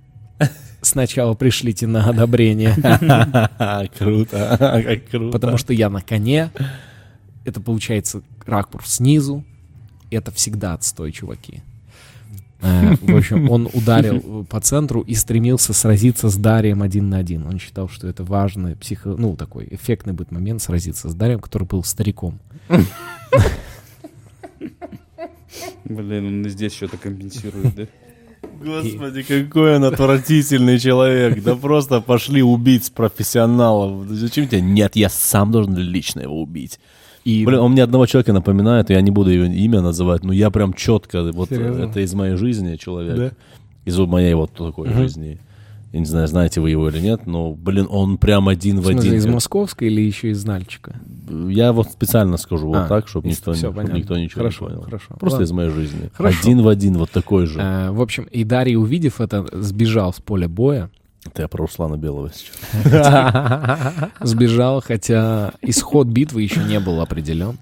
Сначала пришлите на одобрение, *laughs* Круто, *laughs* как круто. потому что я на коне. Это получается ракурс снизу. Это всегда отстой, чуваки. Э, В общем, он ударил по центру и стремился сразиться с Дарием один на один. Он считал, что это важный психо... Ну, такой эффектный будет момент сразиться с Дарием, который был стариком. Блин, он здесь что-то компенсирует, да? Господи, какой он отвратительный человек. Да просто пошли убить профессионалов. Зачем тебе? Нет, я сам должен лично его убить. И Блин, он мне одного человека напоминает, я не буду его имя называть, но я прям четко, вот Серьезно? это из моей жизни человек. Да? Из моей вот такой жизни. Я не знаю, знаете вы его или нет, но, блин, он прям один в в один. из Московской или еще из Нальчика? Я вот специально скажу вот А, так, чтобы никто, не- всё, чтоб понятно. никто ничего Хорошо, не понял. хорошо. Просто Ладно. из моей жизни. Хорошо. Один в один, вот такой же. Э, в общем, и Дарий, увидев это, сбежал с поля боя. Я про Руслана Белого сейчас. *laughs* Сбежал, хотя исход битвы еще не был определен.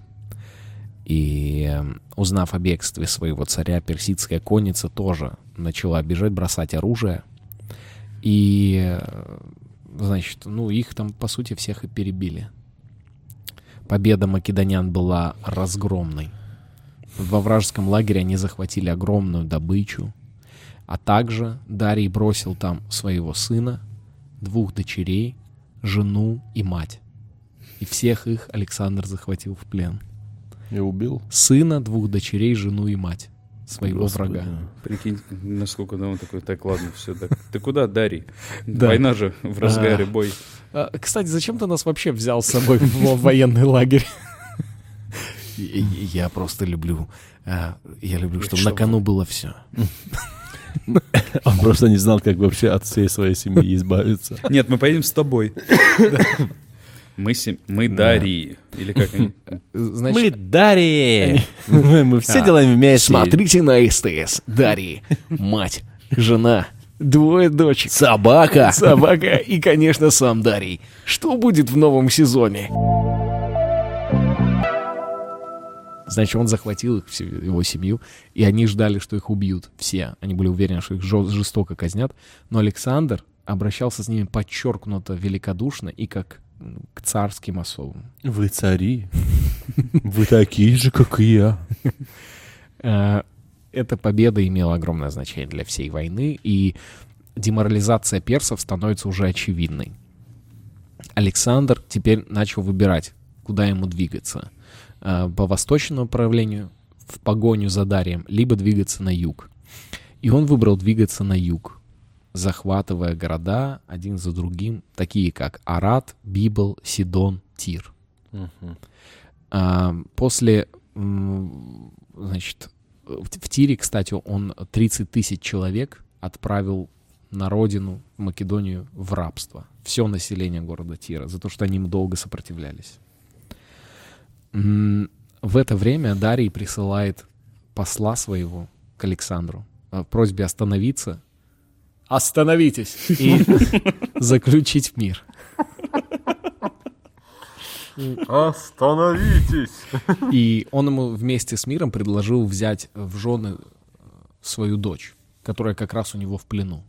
И э, узнав о бегстве своего царя, персидская конница тоже начала бежать, бросать оружие. И, э, значит, ну, их там, по сути, всех и перебили. Победа македонян была разгромной. Во вражеском лагере они захватили огромную добычу, а также Дарий бросил там своего сына, двух дочерей, жену и мать. И всех их Александр захватил в плен. И убил. Сына, двух дочерей, жену и мать своего Господи. врага. Прикинь, насколько да, он такой, так, ладно, все, так. Ты куда, Дарий? Да. Война же в разгаре, бой. А, кстати, зачем ты нас вообще взял с собой в военный лагерь? *laughs* Я просто люблю, а, я люблю, чтобы на кону было все. *laughs* Он просто не знал, как вообще от всей своей семьи избавиться. Нет, мы поедем с тобой. Мы, сем- мы Дарьи. Или как они? Значит, Дарьи! Мы все делаем вместе. смотрите на СТС. Дарьи, мать, жена, двое дочек, Собака! собака и, конечно, сам Дарий. Что будет в новом сезоне? Значит, он захватил их, его семью, и они ждали, что их убьют все. Они были уверены, что их жестоко казнят. Но Александр обращался с ними подчеркнуто великодушно и как к царским особам. Вы цари. *laughs* Вы такие же, как и я. Э, Эта победа имела огромное значение для всей войны, и деморализация персов становится уже очевидной. Александр теперь начал выбирать, куда ему двигаться. Э, По восточному направлению, в погоню за Дарием, либо двигаться на юг. И он выбрал двигаться на юг, захватывая города один за другим, такие как Арат, Библ, Сидон, Тир. А, После, значит, в в Тире, кстати, он 30 тысяч человек отправил на родину, в Македонию, в рабство. Все население города Тира, за то, что они им долго сопротивлялись. В это время Дарий присылает посла своего к Александру в просьбе остановиться. Остановитесь! *laughs* И заключить мир. Остановитесь! И он ему вместе с миром предложил взять в жены э, свою дочь, которая как раз у него в плену.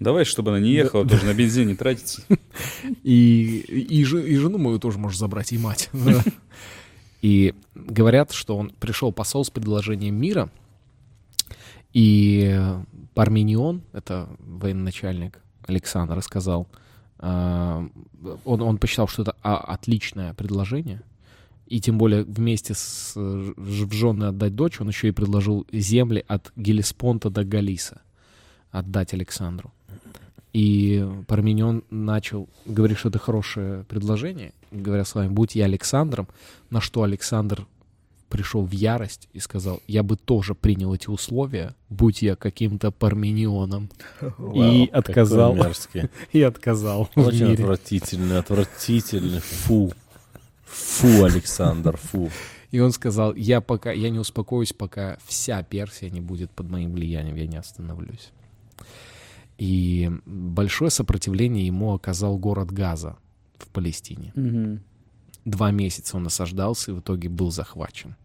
Давай, чтобы она не ехала, тоже на бензин не тратится. *laughs* И, и, и жену мою тоже можешь забрать, и мать. Да. *laughs* И говорят, что он пришел посол с предложением мира, и Парменион, это военачальник Александр, сказал, а, он, он посчитал, что это а, отличное предложение, и тем более вместе с в жены отдать дочь, он еще и предложил земли от Гелеспонта до Галиса отдать Александру. И Парменион начал говорить, что это хорошее предложение, говоря с вами, будь я Александром, на что Александр пришел в ярость и сказал, я бы тоже принял эти условия, будь я каким-то Парменионом. *laughs* И отказал. И отказал Очень отвратительный, отвратительный. Фу. Фу, Александр, фу. И он сказал, я пока, я не успокоюсь, пока вся Персия не будет под моим влиянием, я не остановлюсь. И большое сопротивление ему оказал город Газа в Палестине. Два месяца он осаждался и в итоге был захвачен.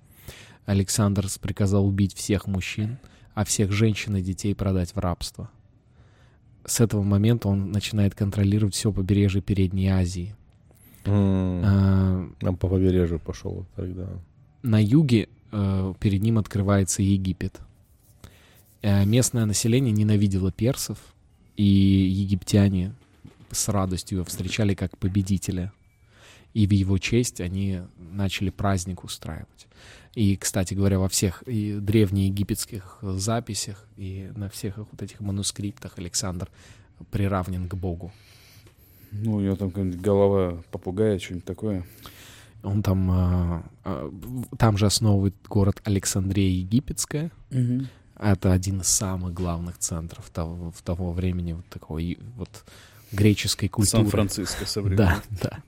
Александр приказал убить всех мужчин, а всех женщин и детей продать в рабство. С этого момента он начинает контролировать все побережье Передней Азии. М, А, Нам по побережью пошел тогда. на юге э, перед ним открывается Египет. Э, местное население ненавидело персов, и египтяне с радостью его встречали как победителя. и в его честь они начали праздник устраивать. И, кстати говоря, во всех и древнеегипетских записях и на всех их вот этих манускриптах Александр приравнен к Богу. Ну, у него там голова попугая, что-нибудь такое. Он там, а, а, там же основывает город Александрия Египетская. Это один из самых главных центров того, в того времени вот такой вот греческой культуры. Сан-Франциско со времен. Да, да.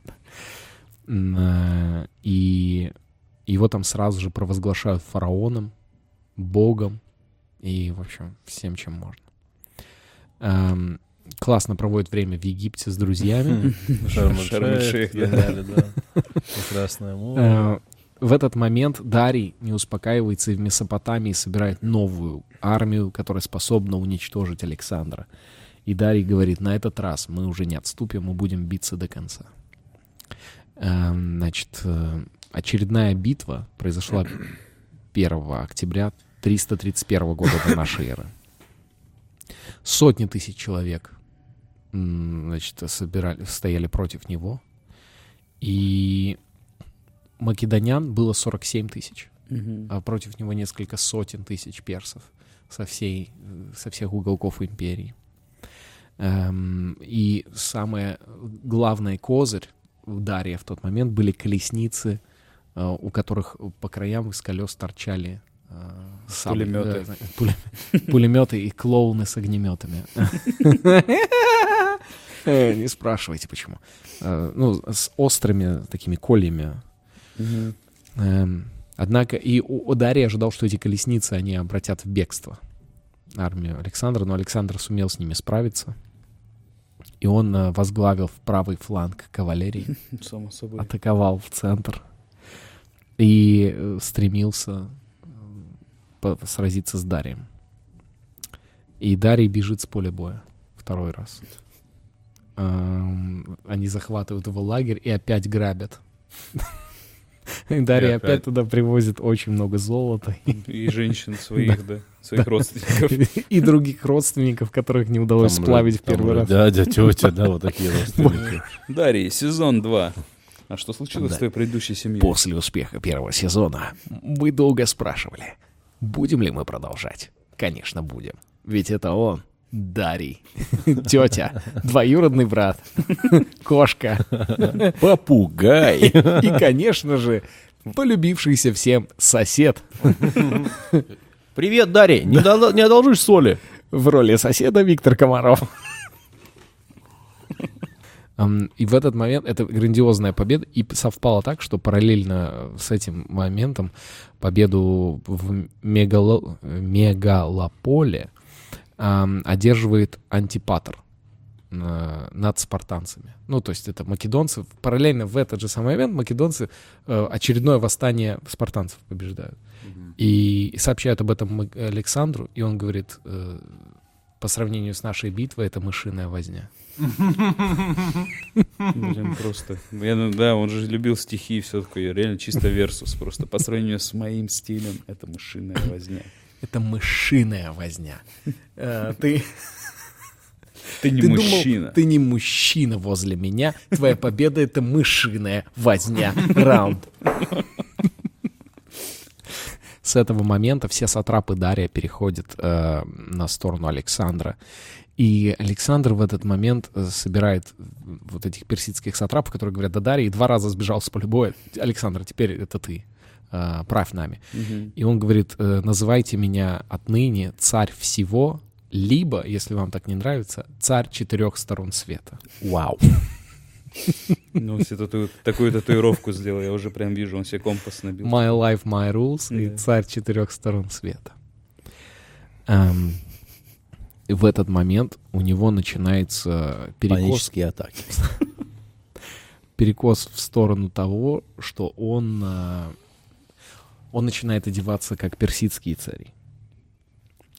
э, И его там сразу же провозглашают фараоном, богом и, в общем, всем, чем можно. Эм, Классно проводит время в Египте с друзьями. *laughs* Шарм-эль-Шейх, да. Прекрасное море. В этот момент Дарий не успокаивается и в Месопотамии собирает новую армию, которая способна уничтожить Александра. И Дарий говорит, на этот раз мы уже не отступим, мы будем биться до конца. Эм, Значит, э, очередная битва произошла 1 октября 331 года до нашей эры. Сотни тысяч человек значит, собирали, стояли против него. И македонян было 47 тысяч, Мгм. а против него несколько сотен тысяч персов со, всей, э, со всех уголков империи. Эм, и самое главное козырь в Дарье в тот момент были колесницы, э, у которых по краям из колес торчали э, сабли- Пулемёты. э, пуле- *laughs* пулеметы и клоуны с огнеметами. *laughs* Э, Не спрашивайте, почему. Э, Ну, с острыми такими кольями. Мгм. Эм, Однако и Дарьи ожидал, что эти колесницы, они обратят в бегство армию Александра, но Александр сумел с ними справиться. И он э, возглавил в правый фланг кавалерии, *laughs* Само собой. атаковал в центр и э, стремился э, сразиться с Дарием. И Дарий бежит с поля боя второй раз. Эм, Они захватывают его лагерь и опять грабят. *laughs* И И опять опять. туда привозит очень много золота И женщин *laughs* своих, да, своих родственников. *laughs* и других родственников, которых не удалось Там сплавить в первый раз. Дядя, тетя, да, вот такие *laughs* родственники. Дарья, сезон 2. А что случилось Да. с твоей предыдущей семьей? После успеха первого сезона мы долго спрашивали, будем ли мы продолжать. Конечно, будем. Ведь это он, Дарий, *laughs* тетя, двоюродный брат, *laughs* кошка Попугай. *laughs* и, конечно же, полюбившийся всем сосед Привет, Дарья. Не, дол- не одолжишь соли? в роли соседа Виктор Комаров. И в этот момент это грандиозная победа, и совпало так, что параллельно с этим моментом победу в Мегало- Мегалополе ам, одерживает антипатр э, над спартанцами. Ну, то есть это македонцы. Параллельно в этот же самый момент македонцы э, очередное восстание спартанцев побеждают. И сообщают об этом Александру, и он говорит, э, по сравнению с нашей битвой, это мышиная возня. Блин, просто. Я, ну, да, он же любил стихи и все такое. Реально чисто версус. Просто по сравнению с моим стилем, это мышиная возня. Это мышиная возня. Э, Ты, Ты не ты мужчина. думал, ты не мужчина возле меня. Твоя победа — это мышиная возня. Раунд. С этого момента все сатрапы Дария переходят э, на сторону Александра. И Александр в этот момент э, собирает вот этих персидских сатрапов, которые говорят, да Дарий два раза сбежал с поля боя. Александр, теперь это ты. Э, правь нами. Мгм. И он говорит, э, называйте меня отныне царь всего, либо, если вам так не нравится, царь четырех сторон света. Вау. Ну, все тату- такую татуировку сделал, я уже прям вижу, он себе компас набил. My life, my rules и царь четырех сторон света. Эм, в этот момент у него начинается перекос, Панические атаки. *laughs* перекос в сторону того, что он, э, он начинает одеваться как персидские цари.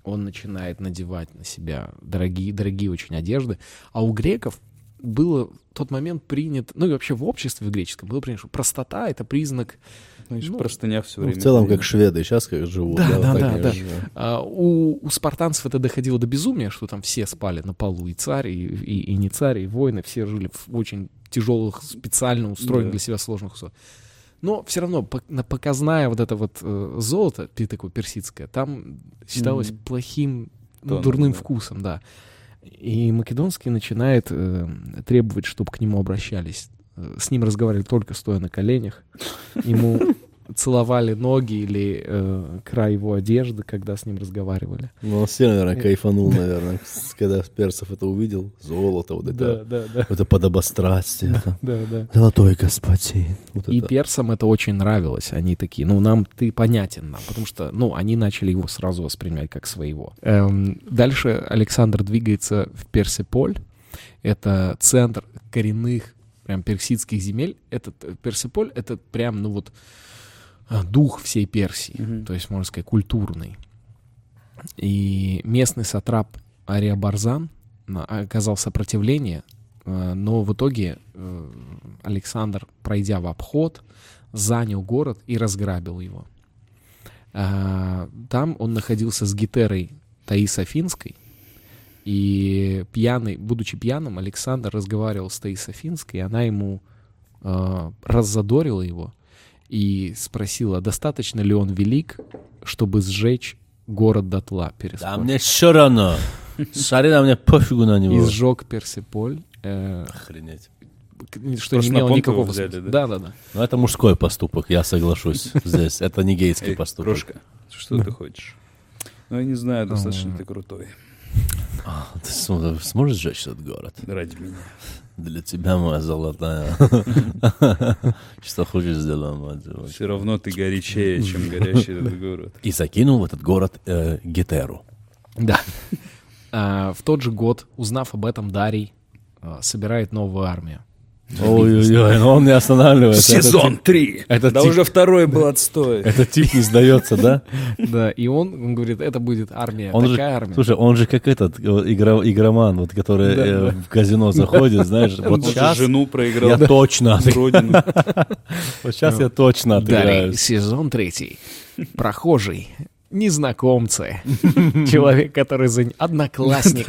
Он начинает надевать на себя дорогие, дорогие очень одежды. А у греков было в тот момент принят, ну и вообще в обществе в греческом было принято, что простота — это признак Знаешь, ну, простыня все Ну, время. в целом, как шведы сейчас как живут. Да, да, да, да. живут. А, у, у спартанцев это доходило до безумия, что там все спали на полу, и царь, и, и- и не царь, и воины, все жили в очень тяжелых, специально устроенных Да. для себя сложных условиях. Но все равно на- показная вот это вот э, золото, пи- такое персидское, там считалось Мгм. плохим, ну, Тоном, дурным да. вкусом, да. И Македонский начинает э, требовать, чтобы к нему обращались. Э, С ним разговаривали только стоя на коленях. Ему целовали ноги или э, край его одежды, когда с ним разговаривали. Ну, он все, наверное, кайфанул, *laughs* наверное, когда персов это увидел. Золото, вот это, да, да. вот это подобострастие. Да, да. Золотой господин. И персам это очень нравилось. Они такие, ну, нам ты понятен нам, потому что, ну, они начали его сразу воспринимать как своего. Эм, дальше Александр двигается в Персиполь. Это центр коренных прям персидских земель. Этот э, Персиполь — это прям, ну, вот дух всей Персии, Мгм. то есть, можно сказать, культурный. И местный сатрап Ария Барзан оказал сопротивление, э, но в итоге э, Александр, пройдя в обход, занял город и разграбил его. Там он находился с гитерой Таис Афинской, и пьяный, будучи пьяным, Александр разговаривал с Таис Афинской, и она ему э, раззадорила его и спросила, достаточно ли он велик, чтобы сжечь город дотла. Да Переспор. мне все равно. Шари на мне пофигу на И него. сжег Персиполь, э, Охренеть. что Просто не имело никакого взяли, да? Да, да, да. Ну, это мужской поступок, я соглашусь *laughs* здесь. Это не гейский поступок. Прошка, что ты хочешь? Ну, я не знаю, достаточно ты крутой. А, Ты см- сможешь сжечь этот город? Ради меня. Для тебя, моя золотая. Что хочешь, сделаем, мать. Все равно ты горячее, чем горящий этот город. И закинул в этот город э, Гетеру. Да. А, В тот же год, узнав об этом, Дарий а, собирает новую армию. Ой-ой-ой, но он не останавливается. Сезон тип- 3! это Да тип- уже второй был отстой. Этот тип не сдается, да? *laughs* Да, и он, он говорит, это будет армия, Он же, такая армия. слушай, он же как этот игра- игроман, вот, который Да, э, да. в казино заходит, знаешь, *laughs* вот Он сейчас жену проиграл. я точно, *laughs* Родину. вот сейчас я точно Дарий, отыграюсь. сезон третий. Прохожий, незнакомцы, человек, который за... Одноклассник.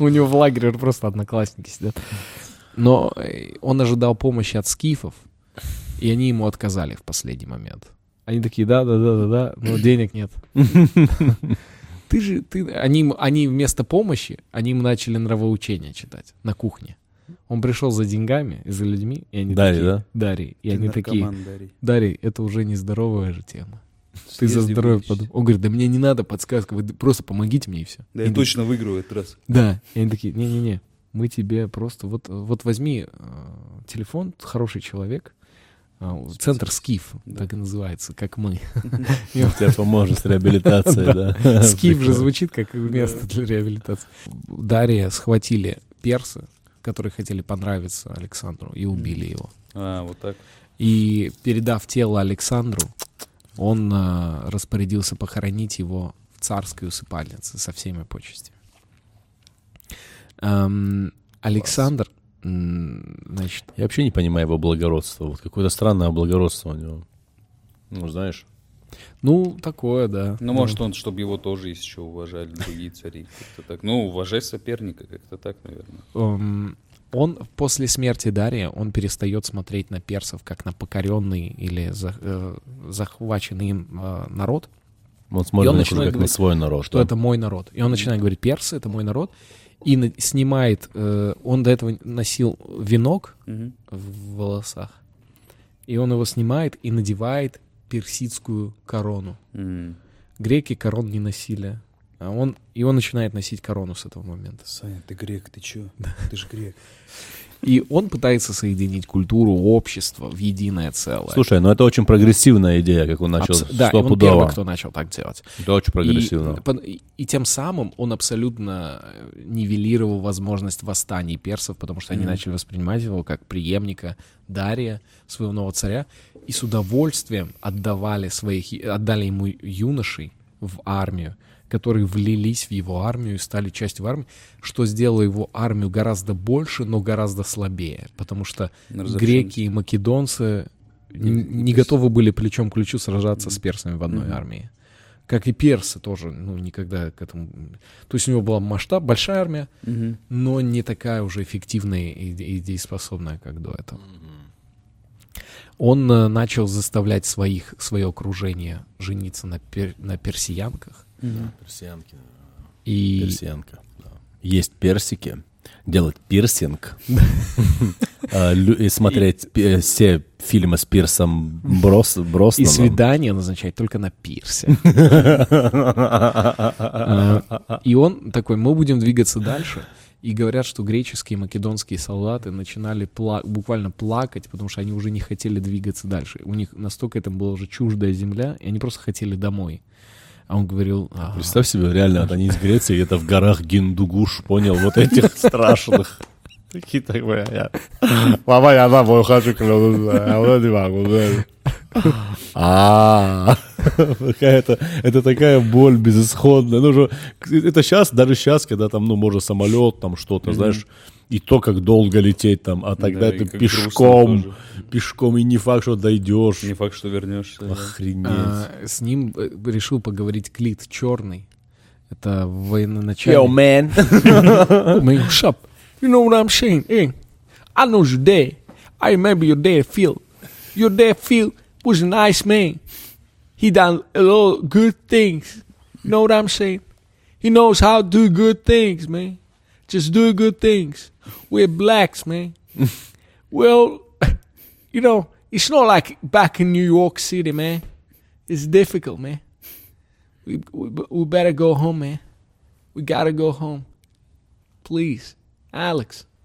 У него в лагере просто одноклассники сидят. Но э, он ожидал помощи от скифов, и они ему отказали в последний момент. Они такие, да, да, да, да, да, но денег нет. *laughs* Ты же, ты, они, они вместо помощи, они ему начали нравоучения читать на кухне. Он пришел за деньгами и за людьми, и они Дарий, такие, да? Дарий, и Ты они такие, наркоман, Дарий. Дарий, это уже не здоровая же тема. Ты за здоровье подумай. Он говорит, да мне не надо подсказка, вы просто помогите мне и все. Да я точно выиграю этот раз. Да, и они такие, не-не-не, мы тебе просто, вот, вот возьми э, телефон, хороший человек, э, центр Скиф, так и называется, как мы. *laughs* Тебе поможет с реабилитацией, да. *laughs* Скиф же звучит как место для реабилитации. Дария схватили персы, которые хотели понравиться Александру, и убили его. А, вот так. И передав тело Александру, он а, распорядился похоронить его в царской усыпальнице со всеми почестями. Эм, Александр, значит, Я вообще не понимаю его благородства. Вот какое-то странное благородство у него. Ну, знаешь. ну, такое, да. Ну, может, он, чтобы его тоже еще уважали другие цари. Как-то так. Ну, уважай соперника, как-то так, наверное. Эм, он после смерти Дария, он перестает смотреть на персов как на покоренный или за- э, захваченный им э, народ, Он смотрит он на них начинает как на говорить, свой народ. что да. это мой народ. И он начинает говорить, персы — это мой народ, и на- снимает, э, он до этого носил венок Мгм. в волосах, и он его снимает и надевает персидскую корону. М. Греки корон не носили, а он, и он начинает носить корону с этого момента. Саня, ты грек, ты чё? Ты же грек. И он пытается соединить культуру, общество в единое целое. Слушай, ну это очень прогрессивная идея, как он начал Абс- да, он первый, кто начал так делать. Это очень прогрессивно. И, и- и тем самым он абсолютно э, нивелировал возможность восстаний персов, потому что они начали воспринимать его как преемника Дария, своего нового царя, и с удовольствием отдавали своих, отдали ему юношей в армию, которые влились в его армию и стали частью армии, что сделало его армию гораздо больше, но гораздо слабее, потому что греки и македонцы Не- не, готовы были плечом к плечу сражаться с персами в одной Мгм. армии. Как и персы тоже, ну, никогда к этому... То есть у него была масштаб, большая армия, но не такая уже эффективная и, и дееспособная, как до этого. Он э, начал заставлять своих, свое окружение жениться на, пер- на персиянках. Персианки. И Персианка. да. Есть персики. Делать пирсинг. *laughs* А, И смотреть пи- все фильмы с Пирсом Брос, И Броснаном. свидание назначать только на пирсе. *laughs* А, И он такой, мы будем двигаться дальше. И говорят, что греческие и македонские солдаты начинали пла- буквально плакать, потому что они уже не хотели двигаться дальше. У них настолько это была уже чуждая земля, и они просто хотели домой. А он говорил, «Ага, Представь себе, реально, они из Греции, где-то в горах Гиндугуш, понял, вот этих *laughs* страшных. Такие такое, я... Мама, я домой хочу клянуться, я вот не могу. А, какая-то, это такая боль безысходная. Ну, это сейчас, даже сейчас, когда там, ну, может, самолет, там что-то, знаешь, и то, как долго лететь там, а тогда Да, ты пешком, пешком, и не факт, что дойдешь. Не факт, что вернешься. да. Охренеть. а, с ним э, решил поговорить Клит Черный. Это Yo, военачальник. man. Man, up. You know what I'm saying? Hey, I know your dad. I remember your dad, Phil. Your dad, Phil, was a nice man. He done a lot of good things. You know what I'm saying? He knows how to do good things, man. Just do good things. We're blacks, man. *laughs* well, *laughs* you know, it's not like back in New York City, man. It's difficult, man. We, we, we better go home, man. We gotta go home. Please, Alex. *laughs*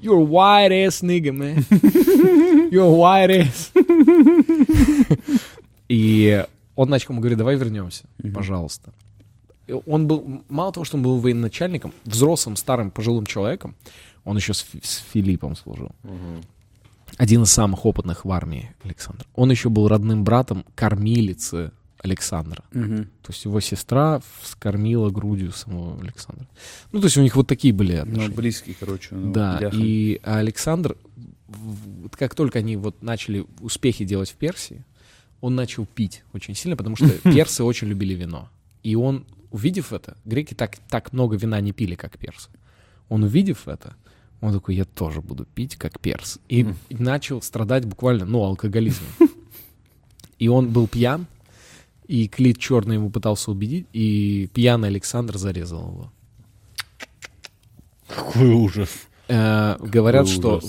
You're a white ass nigga, man. You're a white ass. И он начал ему говорить, давай вернемся, пожалуйста. Он был, мало того, что он был военачальником, взрослым, старым, пожилым человеком, он еще с, с Филиппом служил. Один из самых опытных в армии Александр. Он еще был родным братом кормилицы Александра. Мгм. То есть его сестра вскормила грудью самого Александра. Ну, то есть у них вот такие были Ну, отношения. близкий, короче. ну, Да, ляха. и Александр, как только они вот начали успехи делать в Персии, он начал пить очень сильно, потому что *laughs* персы очень любили вино. И он, увидев это, греки так, так много вина не пили, как персы. Он, увидев это, он такой, я тоже буду пить, как перс. И, и начал страдать буквально, ну, алкоголизмом. И он был пьян, и Клит Черный ему пытался убедить, и пьяный Александр зарезал его. Какой ужас. Э, говорят, что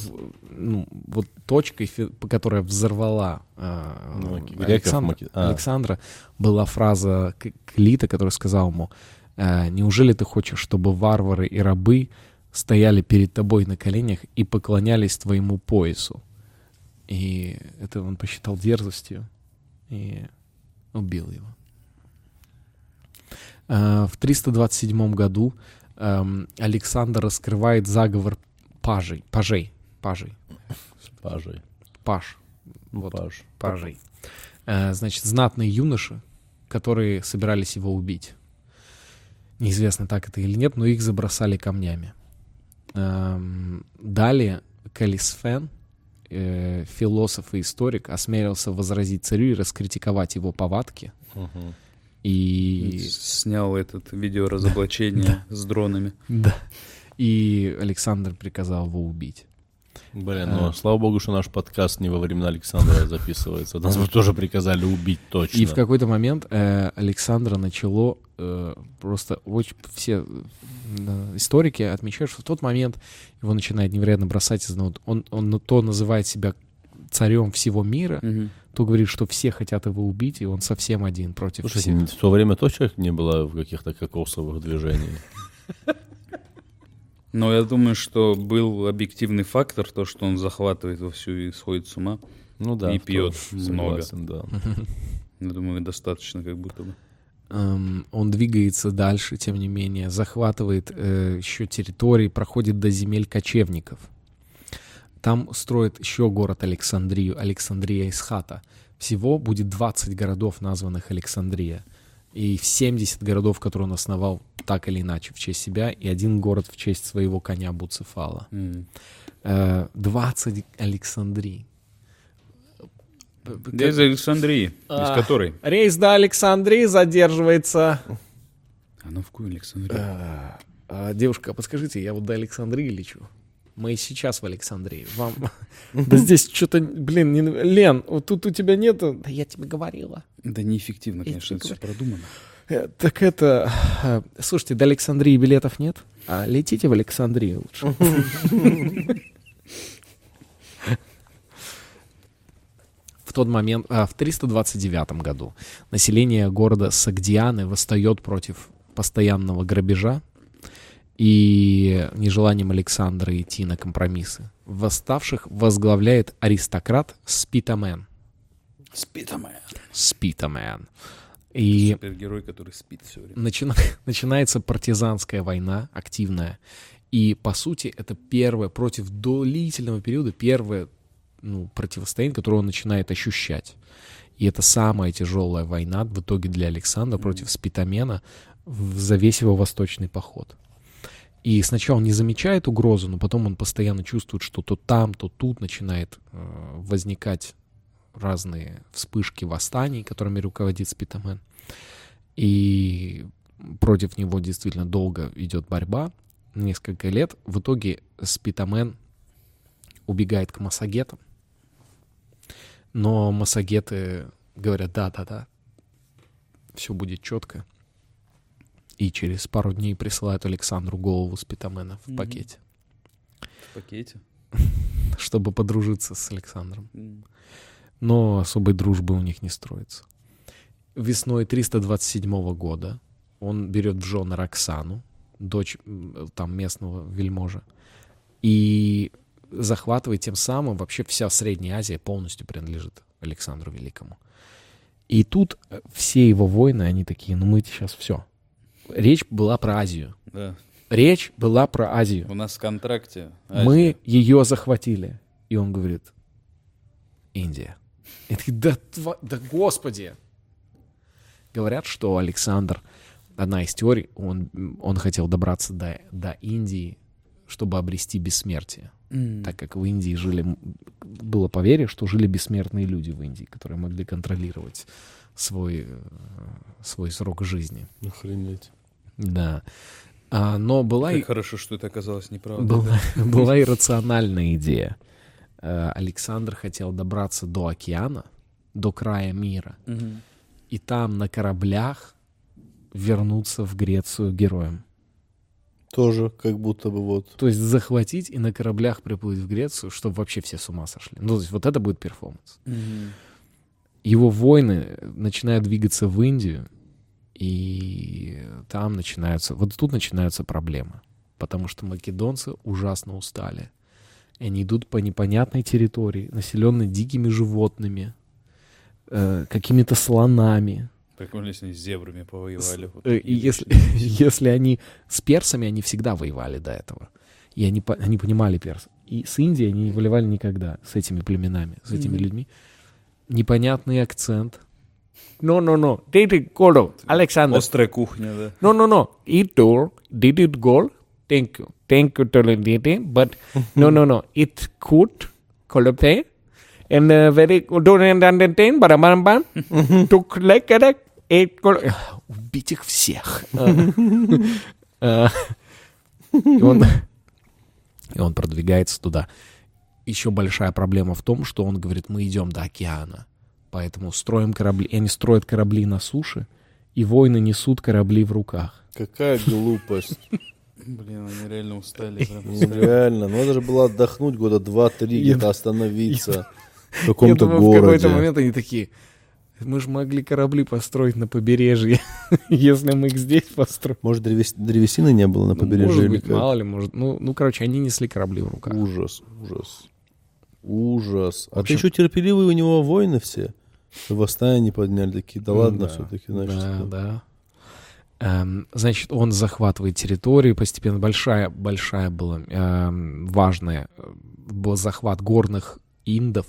ну, вот точкой, которая взорвала э, Ну, Александра, маки- а. Александра, была фраза Клита, который сказал ему, э, неужели ты хочешь, чтобы варвары и рабы стояли перед тобой на коленях и поклонялись твоему поясу? И это он посчитал дерзостью и убил его. Э, В 327 году эм, Александр раскрывает заговор пажей, пажей, пажей, Пажей. паж, вот, Паж. пажей. Э, Значит, знатные юноши, которые собирались его убить. Неизвестно, так это или нет, но их забросали камнями. Эм, Далее Калисфен, э, философ и историк, осмелился возразить царю и раскритиковать его повадки. Мгм. И Снял этот видеоразоблачение с дронами. Да. И Александр приказал его убить. Блин, А. ну, слава богу, что наш подкаст не во времена Александра записывается. Нас бы тоже приказали убить точно. И в какой-то момент э, Александра начало э, просто очень все э, историки отмечают, что в тот момент его начинает невероятно бросать из ног. Он, он то называет себя царем всего мира, Мгм. то говорит, что все хотят его убить, и он совсем один против Слушайте, всех. в то время точно не было в каких-то кокосовых движений. *laughs* Но я думаю, что был объективный фактор, то, что он захватывает вовсю и сходит с ума. Ну да. И пьет *laughs* много. согласен, да. *laughs* Я думаю, достаточно как будто бы. Эм, он двигается дальше, тем не менее, захватывает э, еще территории, проходит до земель кочевников. Там строит еще город Александрию, Александрия Исхата. Всего будет 20 городов, названных Александрия. И 70 городов, которые он основал так или иначе в честь себя, и один город в честь своего коня Буцефала. Э, 20 Александрий. Я из Александрии. Из которой? Рейс до Александрии задерживается. А ну в какую Александрию? А, а, девушка, подскажите, я вот до Александрии лечу. Мы сейчас в Александрии. Вам... *laughs* Да здесь что-то, блин, не... Лен, вот тут у тебя нету... Да я тебе говорила. Да неэффективно, конечно, это все продумано. Э, Так это... э, Слушайте, до Александрии билетов нет? А летите в Александрию лучше. В тот момент, а, в 329 году, население города Сагдианы восстает против постоянного грабежа и нежеланием Александра идти на компромиссы. Восставших возглавляет аристократ Спитамен. Спитамен. Спитамен. И Супергерой, который спит все время. начина- *laughs* начинается партизанская война, активная. И, по сути, это первое, против длительного периода, первое ну, противостояние, которое он начинает ощущать. И это самая тяжелая война в итоге для Александра против Спитамена за весь его восточный поход. И сначала он не замечает угрозу, но потом он постоянно чувствует, что то там, то тут начинает э, возникать разные вспышки восстаний, которыми руководит Спитамен. И против него действительно долго идет борьба, несколько лет. В итоге Спитамен убегает к массагетам, но массагеты говорят, да-да-да, все будет четко. И через пару дней присылают Александру голову Спитамена в пакете, В пакете. *laughs* чтобы подружиться с Александром. Но особой дружбы у них не строится. Весной 327 года он берет в жены Роксану, дочь там местного вельможа, и захватывает тем самым вообще вся Средняя Азия полностью принадлежит Александру Великому. И тут э, все его войны, они такие, ну мы сейчас все. Речь была про Азию. Да. Речь была про Азию. У нас в контракте. Мы ее захватили. И он говорит, Индия. И такие, да, тва- да господи. Говорят, что Александр, одна из теорий, он, он хотел добраться до, до Индии, чтобы обрести бессмертие. Так как в Индии жили, было поверье, что жили бессмертные люди в Индии, которые могли контролировать свой, свой срок жизни. Охренеть. Да. А, но была и... Как хорошо, что это оказалось неправдой. Была, была и рациональная идея. Э, Александр хотел добраться до океана, до края мира, Мгм. и там на кораблях вернуться в Грецию героем. Тоже как будто бы вот. То есть захватить и на кораблях приплыть в Грецию, чтобы вообще все с ума сошли. Ну, то есть вот это будет перформанс. Мгм. Его воины начинают двигаться в Индию, и там начинаются... Вот тут начинаются проблемы. Потому что македонцы ужасно устали. И они идут по непонятной территории, населенной дикими животными, э, какими-то слонами. Прикольно, если они с зебрами повоевали. Вот Э, и если, *laughs* если они с персами, они всегда воевали до этого. И они, они понимали перс. И с Индией они не воевали никогда, с этими племенами, с этими Мгм. людьми. Непонятный акцент. No, no, no. Did it go? Alexander. Острая кухня, да. No, no, no. It door. Did it go? Thank you. Thank you, Tolentino. But no, no, no. It could. Colope. And uh, very don't understand. Барабан. Took like that. It col- Убить их всех. А, *laughs* И он и он продвигается туда. Еще большая проблема в том, что он говорит, мы идем до океана, поэтому строим корабли. И они строят корабли на суше, и воины несут корабли в руках. Какая глупость. Блин, они реально устали. реально, надо же было отдохнуть года два-три, где-то остановиться в каком-то думаю, в какой-то городе. момент они такие, мы же могли корабли построить на побережье, *laughs* если мы их здесь построим. Может, древес- древесины не было на Ну, побережье может быть, как? мало ли, может. Ну, ну, короче, они несли корабли в руках. Ужас, ужас. Ужас. А общем- ты еще терпеливые у него воины все? Восстание не подняли, такие, да ладно, Да, все-таки, значит. Да, да. Эм, значит, он захватывает территории постепенно. Большая, большая была эм, важная э, был захват горных индов.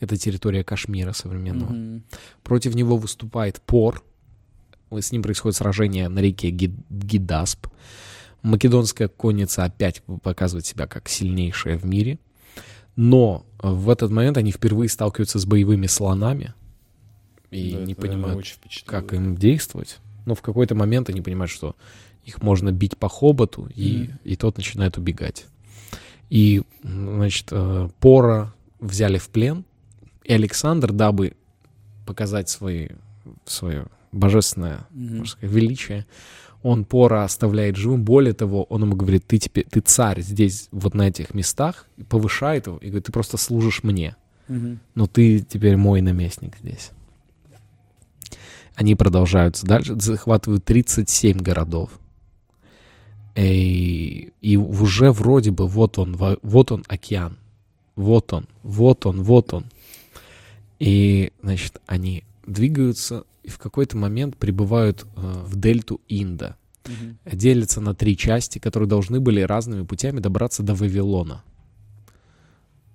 Это территория Кашмира современного. Мгм. Против него выступает Пор. С ним происходит сражение на реке Ги- Гидасп. Македонская конница опять показывает себя как сильнейшая в мире. Но в этот момент они впервые сталкиваются с боевыми слонами и Да, не понимают, как им действовать. Но в какой-то момент они понимают, что их можно бить по хоботу, и, и тот начинает убегать. И, значит, э, Пора взяли в плен, и Александр, дабы показать свои, свое божественное можно сказать, величие, он Пора оставляет живым. Более того, он ему говорит, ты теперь, ты царь здесь, вот на этих местах, и повышает его, и говорит, ты просто служишь мне, но ты теперь мой наместник здесь. Они продолжаются дальше, захватывают 37 городов. И, и уже вроде бы вот он, во- вот он океан, вот он, вот он, вот он. И, значит, они двигаются и в какой-то момент прибывают э, в дельту Инда. Делятся на три части, которые должны были разными путями добраться до Вавилона.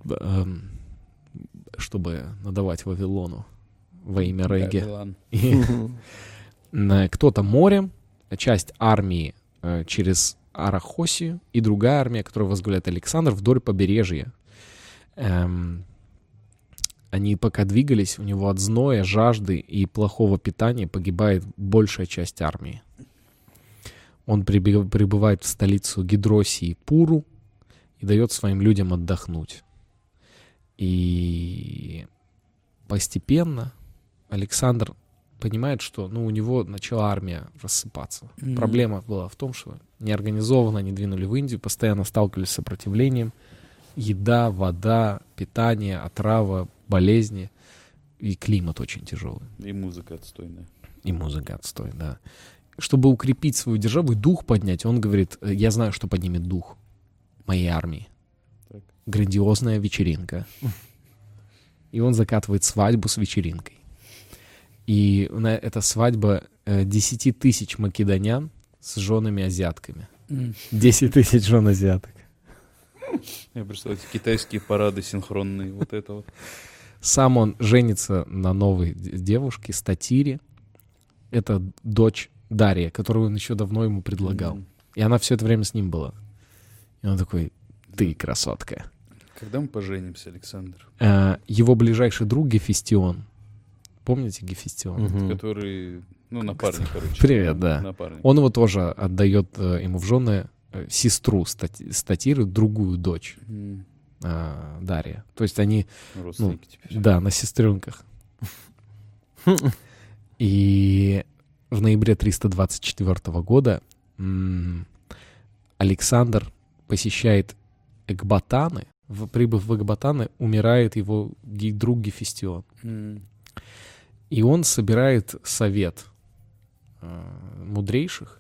Эм, чтобы надавать Вавилону во имя Реги. Вавилон. *laughs* И, на- Кто-то морем, часть армии э, через Арахосию и другая армия, которую возглавляет Александр, вдоль побережья. Эм, они пока двигались, у него от зноя, жажды и плохого питания погибает большая часть армии. Он прибывает в столицу Гидросии Пуру и дает своим людям отдохнуть. И постепенно Александр понимает, что ну, у него начала армия рассыпаться. Проблема была в том, что неорганизованно они двинули в Индию, постоянно сталкивались с сопротивлением. Еда, вода, питание, отрава, болезни. И климат очень тяжелый. И музыка отстойная. И музыка отстой, да. Чтобы укрепить свою державу и дух поднять, он говорит, «Э, я знаю, что поднимет дух моей армии. Так. Грандиозная вечеринка. *laughs* И он закатывает свадьбу с вечеринкой. И на- это свадьба э, 10 тысяч македонян с женами азиатками. 10 тысяч жен азиаток. Я представляю, эти китайские парады синхронные, вот это вот. Сам он женится на новой девушке, Статире. Это дочь Дарья, которую он еще давно ему предлагал. И она все это время с ним была. И он такой, ты красотка. Когда мы поженимся, Александр? Э, Его ближайший друг Гефестион. Помните Гефестион? Мгм. Который, ну, напарник, короче. Привет, да. Напарник. Он его тоже отдает э, ему в жены э, сестру Стати- Статиры, другую дочь М, э, Дарья. То есть они Родственники теперь. Да, на сестренках. И в ноябре 324 года Александр посещает Экбатаны. В- Прибыв в Экбатаны, умирает его друг Гефестион. М, И он собирает совет э, мудрейших,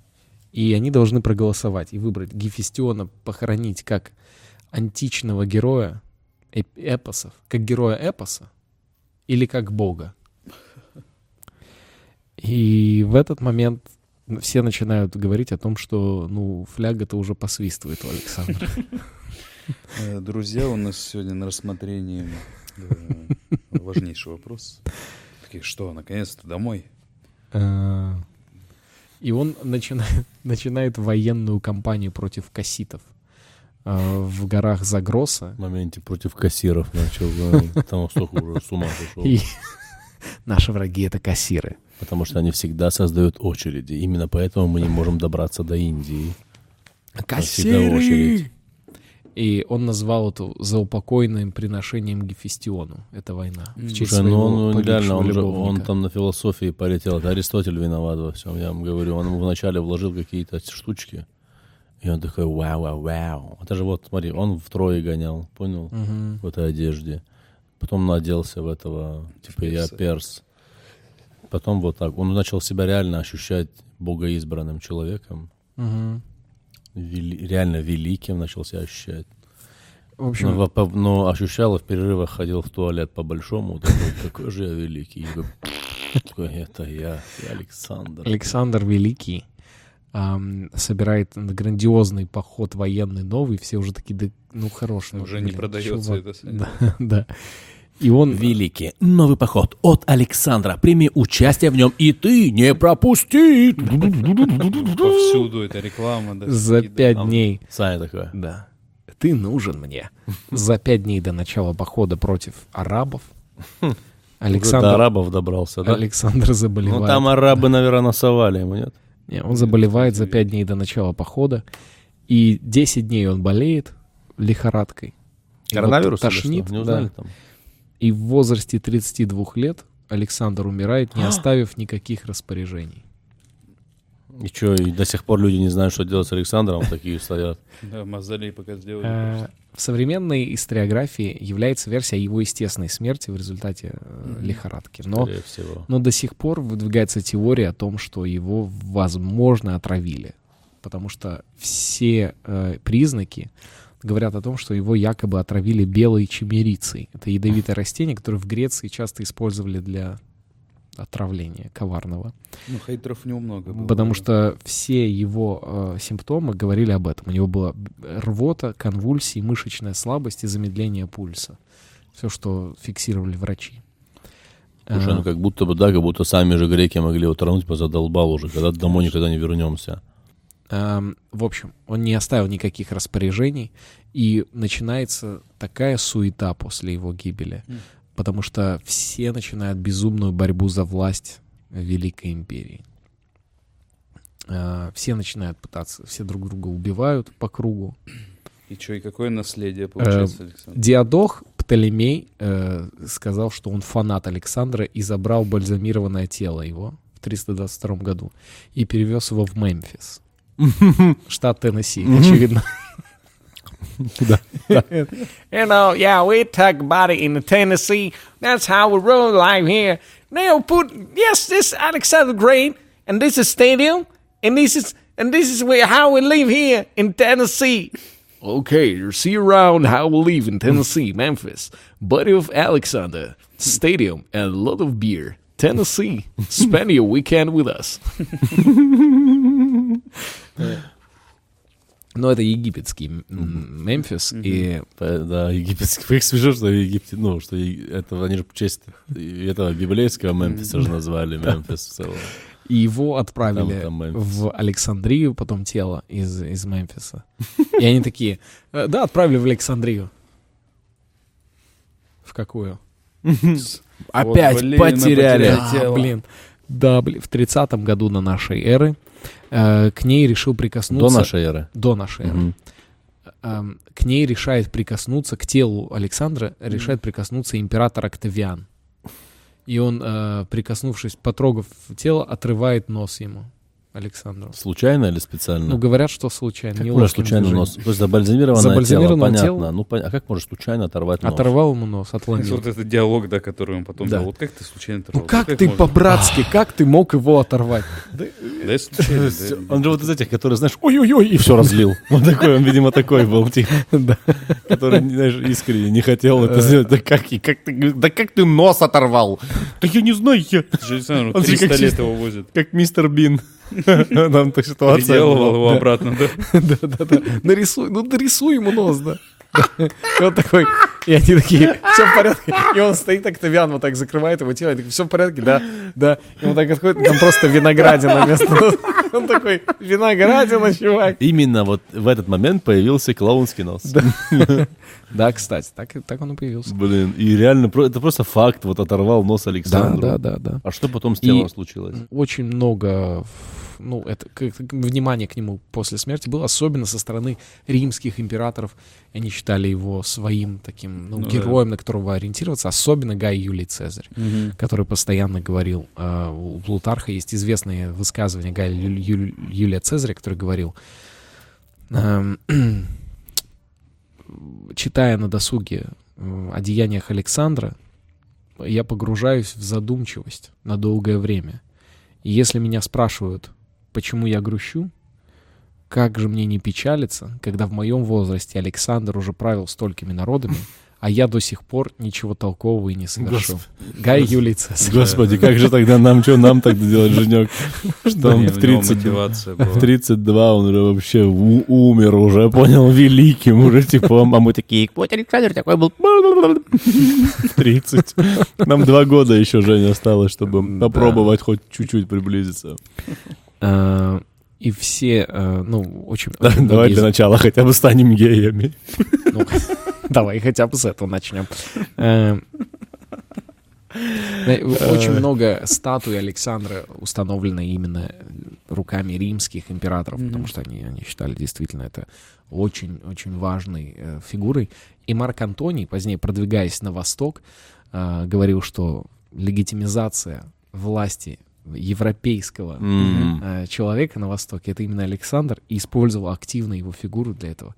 и они должны проголосовать и выбрать Гефестиона похоронить как античного героя эп- эпосов, как героя эпоса или как бога. И в этот момент все начинают говорить о том, что ну фляга-то уже посвистывает у Александра. э, Друзья, у нас сегодня на рассмотрении э, важнейший вопрос. Такие, что, наконец-то домой? Э, И он начинает, *laughs* начинает военную кампанию против касситов э, в горах Загроса. В моменте против кассиров начал, да, там столько уже с ума сошел. И *laughs* наши враги — это кассиры. Потому что они всегда создают очереди. Именно поэтому мы не можем добраться до Индии. Всегда очередь. И он назвал это заупокойным приношением Гефестиону. Это война. В честь Слушай, ну он, ну, реально, он, же, он там на философии полетел. Это Аристотель виноват во всем, я вам говорю. Он ему вначале вложил какие-то штучки. И он такой, вау, вау, вау. Это же вот, смотри, он втрое гонял, понял? Мгм. В этой одежде. Потом наделся в этого, типа, я перса. перс. Потом вот так. Он начал себя реально ощущать богоизбранным человеком. Мгм. Вели- реально великим начал себя ощущать. В общем, Но, во- по- но ощущал и в перерывах ходил в туалет по-большому. Такой, какой же я великий. Такой, это я, я Александр. Александр Великий ам, собирает грандиозный поход военный новый. Все уже такие, да, ну, хорош. ну, Уже не блин, продается чувак». это. *laughs* Да, да. И он... Великий новый поход от Александра. Прими участие в нем, и ты не пропусти. Повсюду эта реклама. да, За пять дней. Саня такой. Да. ты нужен мне. За пять дней до начала похода против арабов Александр, до арабов добрался, да? Александр заболевает. Ну там арабы, наверное, насовали ему, нет? Не, он заболевает за 5 дней до начала похода, и 10 дней он болеет лихорадкой. Коронавирус тошнит, что? Не да. узнали там? И в возрасте 32 лет Александр умирает, не оставив никаких распоряжений. И что, и до сих пор люди не знают, что делать с Александром, такие стоят. Да, мавзолей пока сделали. Э, В современной историографии является версия его естественной смерти в результате э, лихорадки. Но, но до сих пор выдвигается теория о том, что его, возможно, отравили. Потому что все э, признаки говорят о том, что его якобы отравили белой чемерицей. Это ядовитое растение, которое в Греции часто использовали для отравления коварного. Ну, хейтеров у него много было. Потому да. что все его э, симптомы говорили об этом. У него была рвота, конвульсии, мышечная слабость и замедление пульса. Все, что фиксировали врачи. Слушай, Э, ну как будто бы, да, как будто сами же греки могли его тронуть, позадолбал уже, когда домой никогда не вернемся. Эм, в общем, он не оставил никаких распоряжений, и начинается такая суета после его гибели, Мгм. потому что все начинают безумную борьбу за власть Великой Империи. Э, все начинают пытаться, все друг друга убивают по кругу. И что, и какое наследие получается, Александр? Диадох Птолемей э, сказал, что он фанат Александра и забрал бальзамированное тело его в 322 году и перевез его в Мемфис, *laughs* штат Теннесси, очевидно. *laughs* You know, yeah, we talk about it in Tennessee. That's how we roll live here. Now put yes, this Alexander Great, and this is stadium, and this is and this is where how we live here in Tennessee. Okay, see you around how we live in Tennessee, Memphis. *laughs* Buddy of Alexander, stadium and a lot of beer. Tennessee, spend your weekend with us. Но это египетский Мемфис, и Да, египетский. Как смешно, что Египте, ну, что это они же в честь этого библейского Мемфиса же назвали Мемфис в целом. И его отправили Там- там в Александрию, потом тело из, из Мемфиса. И они такие, «Э, да, отправили в Александрию. В какую? *laughs* Опять блин, потеряли. тело. блин. Да, блин, в 30-м году на нашей эры э, к ней решил До прикоснуться... нашей эры. До нашей эры. Эм, к ней решает прикоснуться, к телу Александра решает прикоснуться император Октавиан. И он, э, прикоснувшись, потрогав тело, отрывает нос ему, Александру. Случайно или специально? Ну, говорят, что случайно. как ловким случайно движением. нос? То есть забальзамированное, Забальзамированное тело, тело. понятно. Ну, пон- а как может случайно оторвать нос? Оторвал ему нос, отломил. Вот этот диалог, да, который он потом Да. дал. Вот как ты случайно Ну оторвал? как ты по-братски, *laughs* как ты мог его оторвать? Да я случайно. *laughs* Он же вот из этих, которые, знаешь, ой-ой-ой, и все разлил. *laughs* Вот такой, он, видимо, такой был, типа, который, знаешь, искренне не хотел это сделать. Да как, и как ты, да как ты нос оторвал? Да я не знаю, Он же 300 как лет его возят. как мистер Бин. Там та ситуация. Переделывал его обратно, да? *laughs* Да-да-да. Нарисуй, ну нарисуй ему нос, да. *laughs* И он такой, и они такие, все в порядке. И он стоит, Октавиан вот так закрывает его тело, и такой, все в порядке, да, да. И он так отходит, там просто виноградина вместо. *laughs* Он такой, виноградина, чувак. Именно вот в этот момент появился клоунский нос. Да, *laughs* кстати, так, так он и появился. Блин, и реально, это просто факт, вот оторвал нос Да, Александру. да, да, да. А что потом с телом случилось? Очень много, ну, это, к- к- внимания к нему после смерти было, особенно со стороны римских императоров. Они считали его своим таким, ну, Ну да. героем, на которого ориентироваться, особенно Гай Юлий Цезарь. который постоянно говорил, э, у Плутарха есть известные высказывания Гая Ю- Ю- Юлия Цезаря, который говорил, эм, *clears throat* читая на досуге э, о деяниях Александра, я погружаюсь в задумчивость на долгое время. И если меня спрашивают, почему я грущу, как же мне не печалиться, когда в моем возрасте Александр уже правил столькими народами, а я до сих пор ничего толкового и не совершил. Гай Юлий Цезарь. Господи, как же тогда нам, что нам тогда делать, Женек? *laughs* Что он в у него 30 мотивация В была. 32 он уже вообще у- умер уже, понял, великим уже, типа, а мы такие, Вот Александр такой был. *laughs* в 30. Нам два года еще, Женя, осталось, чтобы попробовать хоть чуть-чуть приблизиться. Э, И все, э, ну, очень... Да, очень Давай многие для начала хотя бы станем геями. Ну, *laughs* давай хотя бы с этого начнем. Э, Очень много статуй Александра установлено именно руками римских императоров, потому что они, они считали действительно это очень-очень важной э, фигурой. И Марк Антоний, позднее продвигаясь на восток, э, говорил, что легитимизация власти европейского э, человека на Востоке, это именно Александр, и использовал активно его фигуру для этого.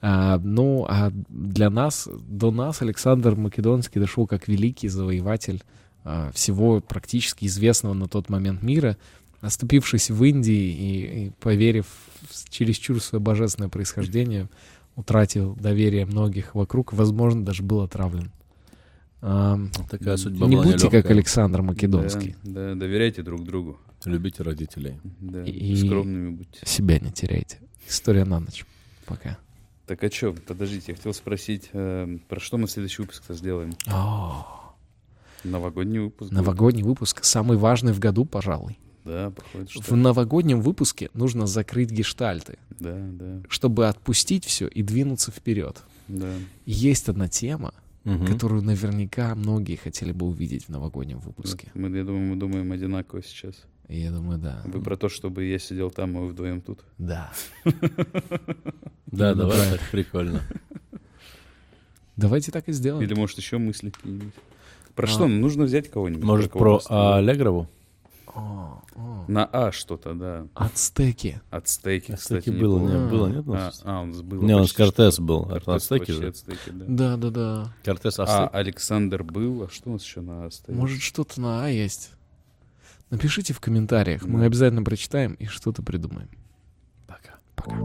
А, ну, а для нас, до нас Александр Македонский дошел как великий завоеватель а, всего практически известного на тот момент мира, оступившись в Индии и, и поверив в чересчур свое божественное происхождение, утратил доверие многих вокруг, возможно, даже был отравлен. А, Такая судьба не была будьте как нелегкая. Александр Македонский. Да, да, доверяйте друг другу. Любите родителей. Да, И- скромными будьте. Себя не теряйте. История на ночь. Пока. Так а что, подождите, я хотел спросить, э, про что мы следующий выпуск-то сделаем? Новогодний выпуск. будет. Новогодний выпуск самый важный в году, пожалуй. Да, походит, что... В новогоднем выпуске нужно закрыть гештальты, Да, да, чтобы отпустить все и двинуться вперед. да. Есть одна тема, Мгм. которую наверняка многие хотели бы увидеть в новогоднем выпуске. Мы, я думаю, мы думаем одинаково сейчас. И я думаю, да. Вы про то, чтобы я сидел там, а вы вдвоем тут. Да. *laughs* Да, давай, так прикольно. Давайте так и сделаем. Или, может, еще мысли какие-нибудь. Про А. что? Ну, Нужно взять кого-нибудь. Может, про Аллегрову? О, о. На А что-то, да. Ацтеки. Ацтеки, кстати, Кстати, было, не, было, нет? у А, нас? а, он был. Не, у нас почти Кортес был. Кортес ацтеки же. ацтеки, да. Да, да, да. Кортес А. Александр был. А что у нас еще на А стоит? Может, что-то на А есть. Напишите в комментариях. Мы обязательно прочитаем и что-то придумаем. Пока. Пока.